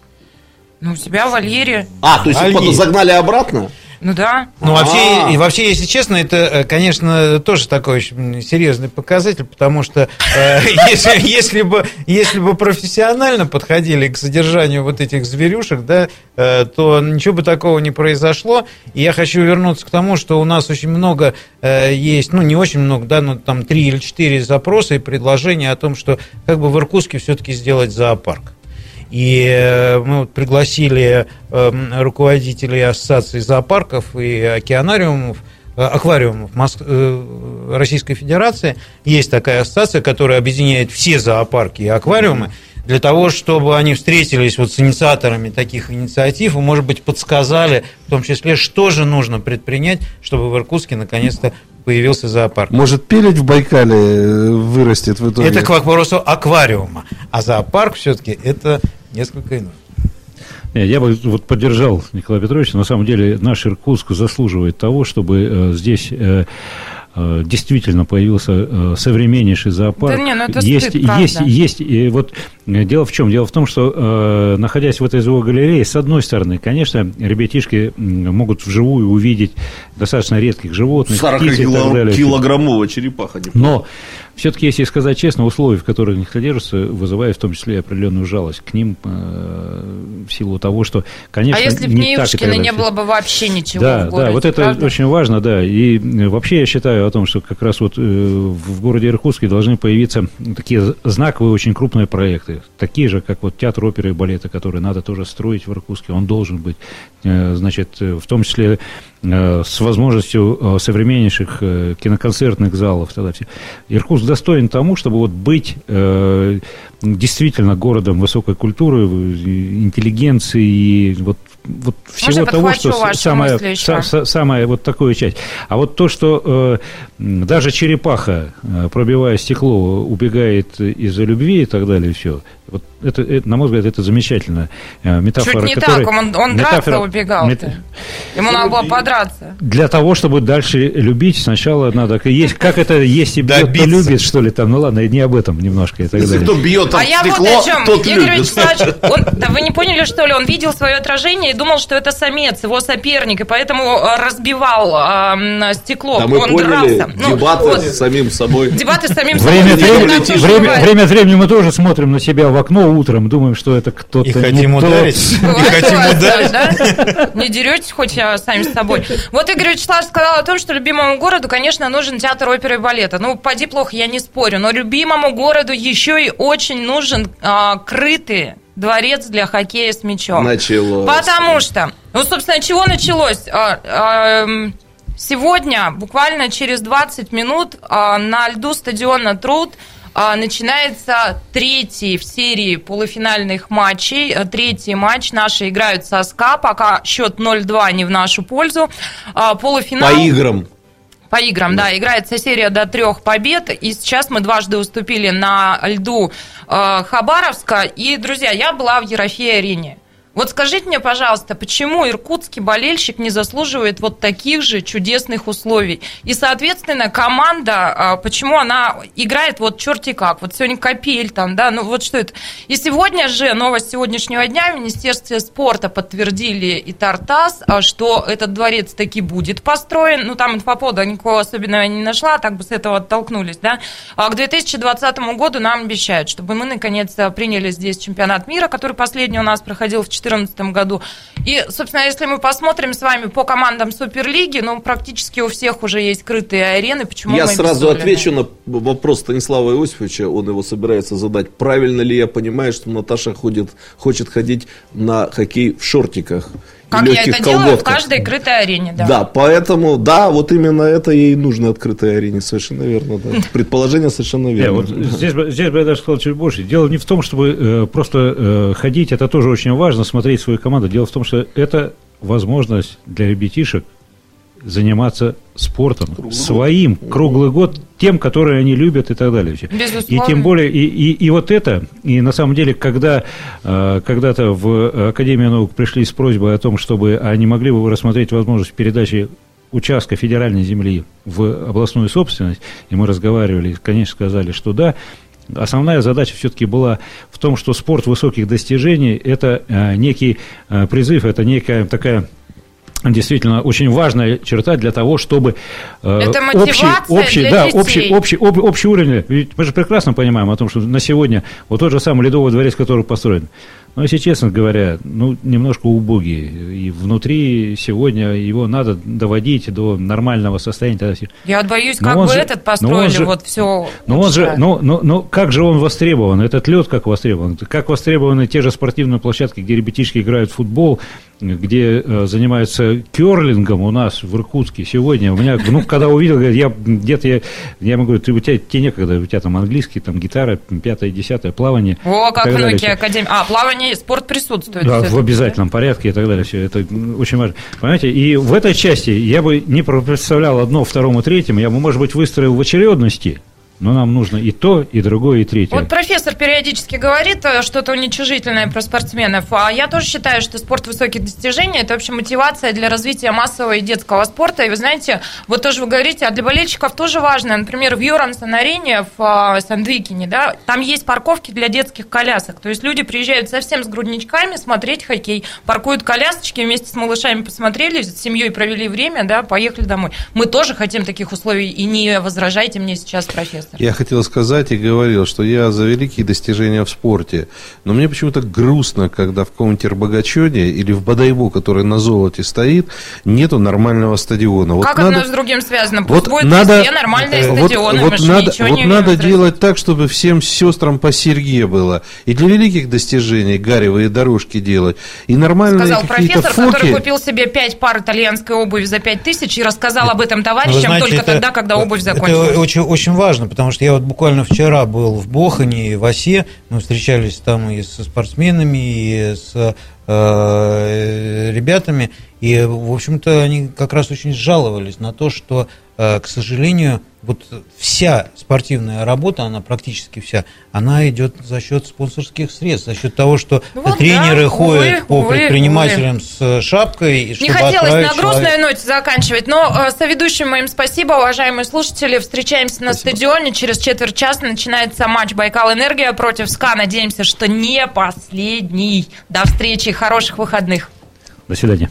Ну, у себя в вольере. А, то есть их потом загнали обратно? Ну да. Ну, вообще, А. и вообще, если честно, это, э, конечно, тоже такой очень серьезный показатель, потому что э, если, если, бы, если бы профессионально подходили к содержанию вот этих зверюшек, да, э, то ничего бы такого не произошло. И я хочу вернуться к тому, что у нас очень много э, есть, ну, не очень много, да, но там три или четыре запроса и предложения о том, что как бы в Иркутске все-таки сделать зоопарк. И э, мы вот пригласили э, руководителей ассоциации зоопарков и океанариумов, э, аквариумов Мос- э, Российской Федерации. Есть такая ассоциация, которая объединяет все зоопарки и аквариумы для того, чтобы они встретились вот с инициаторами таких инициатив и, может быть, подсказали, в том числе, что же нужно предпринять, чтобы в Иркутске наконец-то появился зоопарк. Может, пелить в Байкале вырастет в итоге? Это к вопросу аквариума. А зоопарк все-таки это несколько иное. Не, Я бы вот поддержал Николая Петровича. На самом деле наш Иркутск заслуживает того, чтобы э, здесь э, э, действительно появился э, современнейший зоопарк. Да не, ну это есть, стыд, правда. есть, есть. И вот э, дело в чем? Дело в том, что э, находясь в этой зоогалерее, с одной стороны, конечно, ребятишки могут вживую увидеть достаточно редких животных, 40 птиц и так кило- далее. килограммовая черепаха. не Но все-таки, если сказать честно, условия, в которых они содержатся, вызывают в том числе и определенную жалость к ним э, в силу того, что, конечно, А если бы не не так и так Ивушкина, не было бы вообще ничего Да, в городе, да, вот это правда? очень важно, да. И э, вообще я считаю о том, что как раз вот э, в городе Иркутске должны появиться такие знаковые, очень крупные проекты. Такие же, как вот театр оперы и балета, который надо тоже строить в Иркутске. Он должен быть, э, значит, э, в том числе э, с возможностью современнейших киноконцертных залов. Тогда все. Иркутск достоин тому, чтобы вот быть действительно городом высокой культуры, интеллигенции и вот вот всего Можно того, что самое, еще? са- са- самая вот такую часть. А вот то, что даже черепаха, э, пробивая стекло, убегает из-за любви и так далее, все. Вот это, это, на мой взгляд, это замечательно. Э, метафора, Чуть не которая- так, он, он метафора- драться убегал. мет- Ему надо было подраться. Для того, чтобы дальше любить, сначала надо... Есть, как это есть и бьет, то Добиться. любит, что ли, там, ну ладно, не об этом немножко и так Если далее. кто бьет А об я вот стекло, о чем. тот Игорь любит. Вячеславович, он, да вы не поняли, что ли? Он видел свое отражение и думал, что это самец, его соперник, и поэтому э, разбивал м, стекло. Да мы он поняли, дрался. Ну, дебаты вот, с самим собой. дебаты с самим Время, собой. время, бывает. время от времени мы тоже смотрим на себя в окно утром, думаем, что это кто-то И не хотим тот. ударить. И хотим ударить. да? Не деретесь хоть сами с собой. Вот Игорь Вячеславович сказал о том, что любимому городу, конечно, нужен театр оперы и балета. Ну, поди плохо, я не спорю, но любимому городу еще и очень нужен а, крытый дворец для хоккея с мячом. Началось. Потому что, ну, собственно, чего началось? А, а, Сегодня, буквально через 20 минут, а, на льду стадиона Труд а, начинается третий в серии полуфинальных матчей. А, Третий матч наши играют со СКА, пока счет 0-2 не в нашу пользу. Полуфинал... По играм. По играм, да, играется серия до трех побед, и сейчас мы дважды уступили на льду э, Хабаровска. И, друзья, я была в Ерофей-арене. Вот скажите мне, пожалуйста, почему иркутский болельщик не заслуживает вот таких же чудесных условий? И, соответственно, команда, а, почему она играет вот черти как? Вот сегодня Капель там, да, ну вот что это? И сегодня же, новость сегодняшнего дня, в Министерстве спорта подтвердили и Тартас, а, что этот дворец таки будет построен. Ну, там инфоповода никакого особенного не нашла, так бы с этого оттолкнулись, да. А к 2020 году нам обещают, чтобы мы, наконец, приняли здесь чемпионат мира, который последний у нас проходил в 2014 2014 году. И, собственно, если мы посмотрим с вами по командам Суперлиги, ну, практически у всех уже есть крытые арены. Почему Я сразу отвечу на вопрос Станислава Иосифовича, он его собирается задать. Правильно ли я понимаю, что Наташа ходит, хочет ходить на хоккей в шортиках? Как я легких это делаю в колготках? каждой крытой арене, да. Да. поэтому, да, вот именно это ей нужно открытой арене, совершенно верно, да. Предположение совершенно Не, верно. вот здесь, бы- здесь бы я даже сказал чуть больше. Дело не в том, чтобы э, просто э, ходить, это тоже очень важно, смотреть свою команду. Дело в том, что это возможность для ребятишек заниматься спортом своим круглый год, тем, который они любят и так далее. И Безусловно. тем более, и, и, и вот это, и на самом деле, когда э, когда-то в Академию наук пришли с просьбой о том, чтобы они могли бы рассмотреть возможность передачи участка федеральной земли в областную собственность, и мы разговаривали, и, конечно, сказали, что да, Основная задача все-таки была в том, что спорт высоких достижений – это э, некий э, призыв, это некая такая действительно очень важная черта для того, чтобы э, Это общий, общий, для да, детей. общий, общий, об- общий уровень. Ведь мы же прекрасно понимаем о том, что на сегодня вот тот же самый Ледовый дворец, который построен, но, если честно говоря, ну, немножко убогий. И внутри сегодня его надо доводить до нормального состояния. Тогда Я боюсь, Но как бы же- этот но построили, же- вот все. но он же, ну, ну, ну, как же он востребован? Этот лед как востребован? Как востребованы те же спортивные площадки, где ребятишки играют в футбол, где э, занимаются керлингом у нас в Иркутске сегодня. У меня внук, когда увидел, говорит, я где-то, я, я ему говорю, ты, у тебя тебе некогда, у тебя там английский, там гитара, пятое, десятое, плавание. О, как внуки всё. Академии. А, плавание, спорт присутствует. Да, в обязательном порядке и так далее. Все это очень важно. Понимаете, и в этой части я бы не представлял одно, второму, третьему. Я бы, может быть, выстроил в очередности, но нам нужно и то, и другое, и третье. Вот профессор периодически говорит э, что-то уничижительное про спортсменов, а я тоже считаю, что спорт высоких достижений – это вообще мотивация для развития массового и детского спорта. И вы знаете, вот тоже вы говорите, а для болельщиков тоже важно. Например, в Юрансон-арене в а, Сандвикине, да, там есть парковки для детских колясок. То есть люди приезжают совсем с грудничками смотреть хоккей, паркуют колясочки, вместе с малышами посмотрели, с семьей провели время, да, поехали домой. Мы тоже хотим таких условий, и не возражайте мне сейчас, профессор. Я хотел сказать и говорил, что я за великие достижения в спорте. Но мне почему-то грустно, когда в каком-нибудь Рбогачоне или в Бадайбу, который на золоте стоит, нету нормального стадиона. Вот как надо- одно с другим связано? Пусть Вот будет надо, везде нормальные э, вот- стадионы, вот надо, вот надо делать так, чтобы всем сестрам по серьге было. И для великих достижений гаревые дорожки делать. И нормальные Сказал профессор, фоки. который купил себе пять пар итальянской обуви за пять тысяч и рассказал об этом товарищам знаете, только это- тогда, когда обувь Это закончилась. очень, очень важно, потому что я вот буквально вчера был в Бохане и в Осе, мы встречались там и со спортсменами, и с э, ребятами, и, в общем-то, они как раз очень жаловались на то, что, э, к сожалению, вот вся спортивная работа, она практически вся, она идет за счет спонсорских средств, за счет того, что Ну вот тренеры да, ходят увы, по увы, предпринимателям с шапкой, и Не хотелось на грустной человека- ноте заканчивать, но э, соведущим моим спасибо, уважаемые слушатели. Встречаемся на стадионе. Через четверть часа начинается матч Байкал Энергия против СКА. Надеемся, что не последний. До встречи, хороших выходных. До свидания.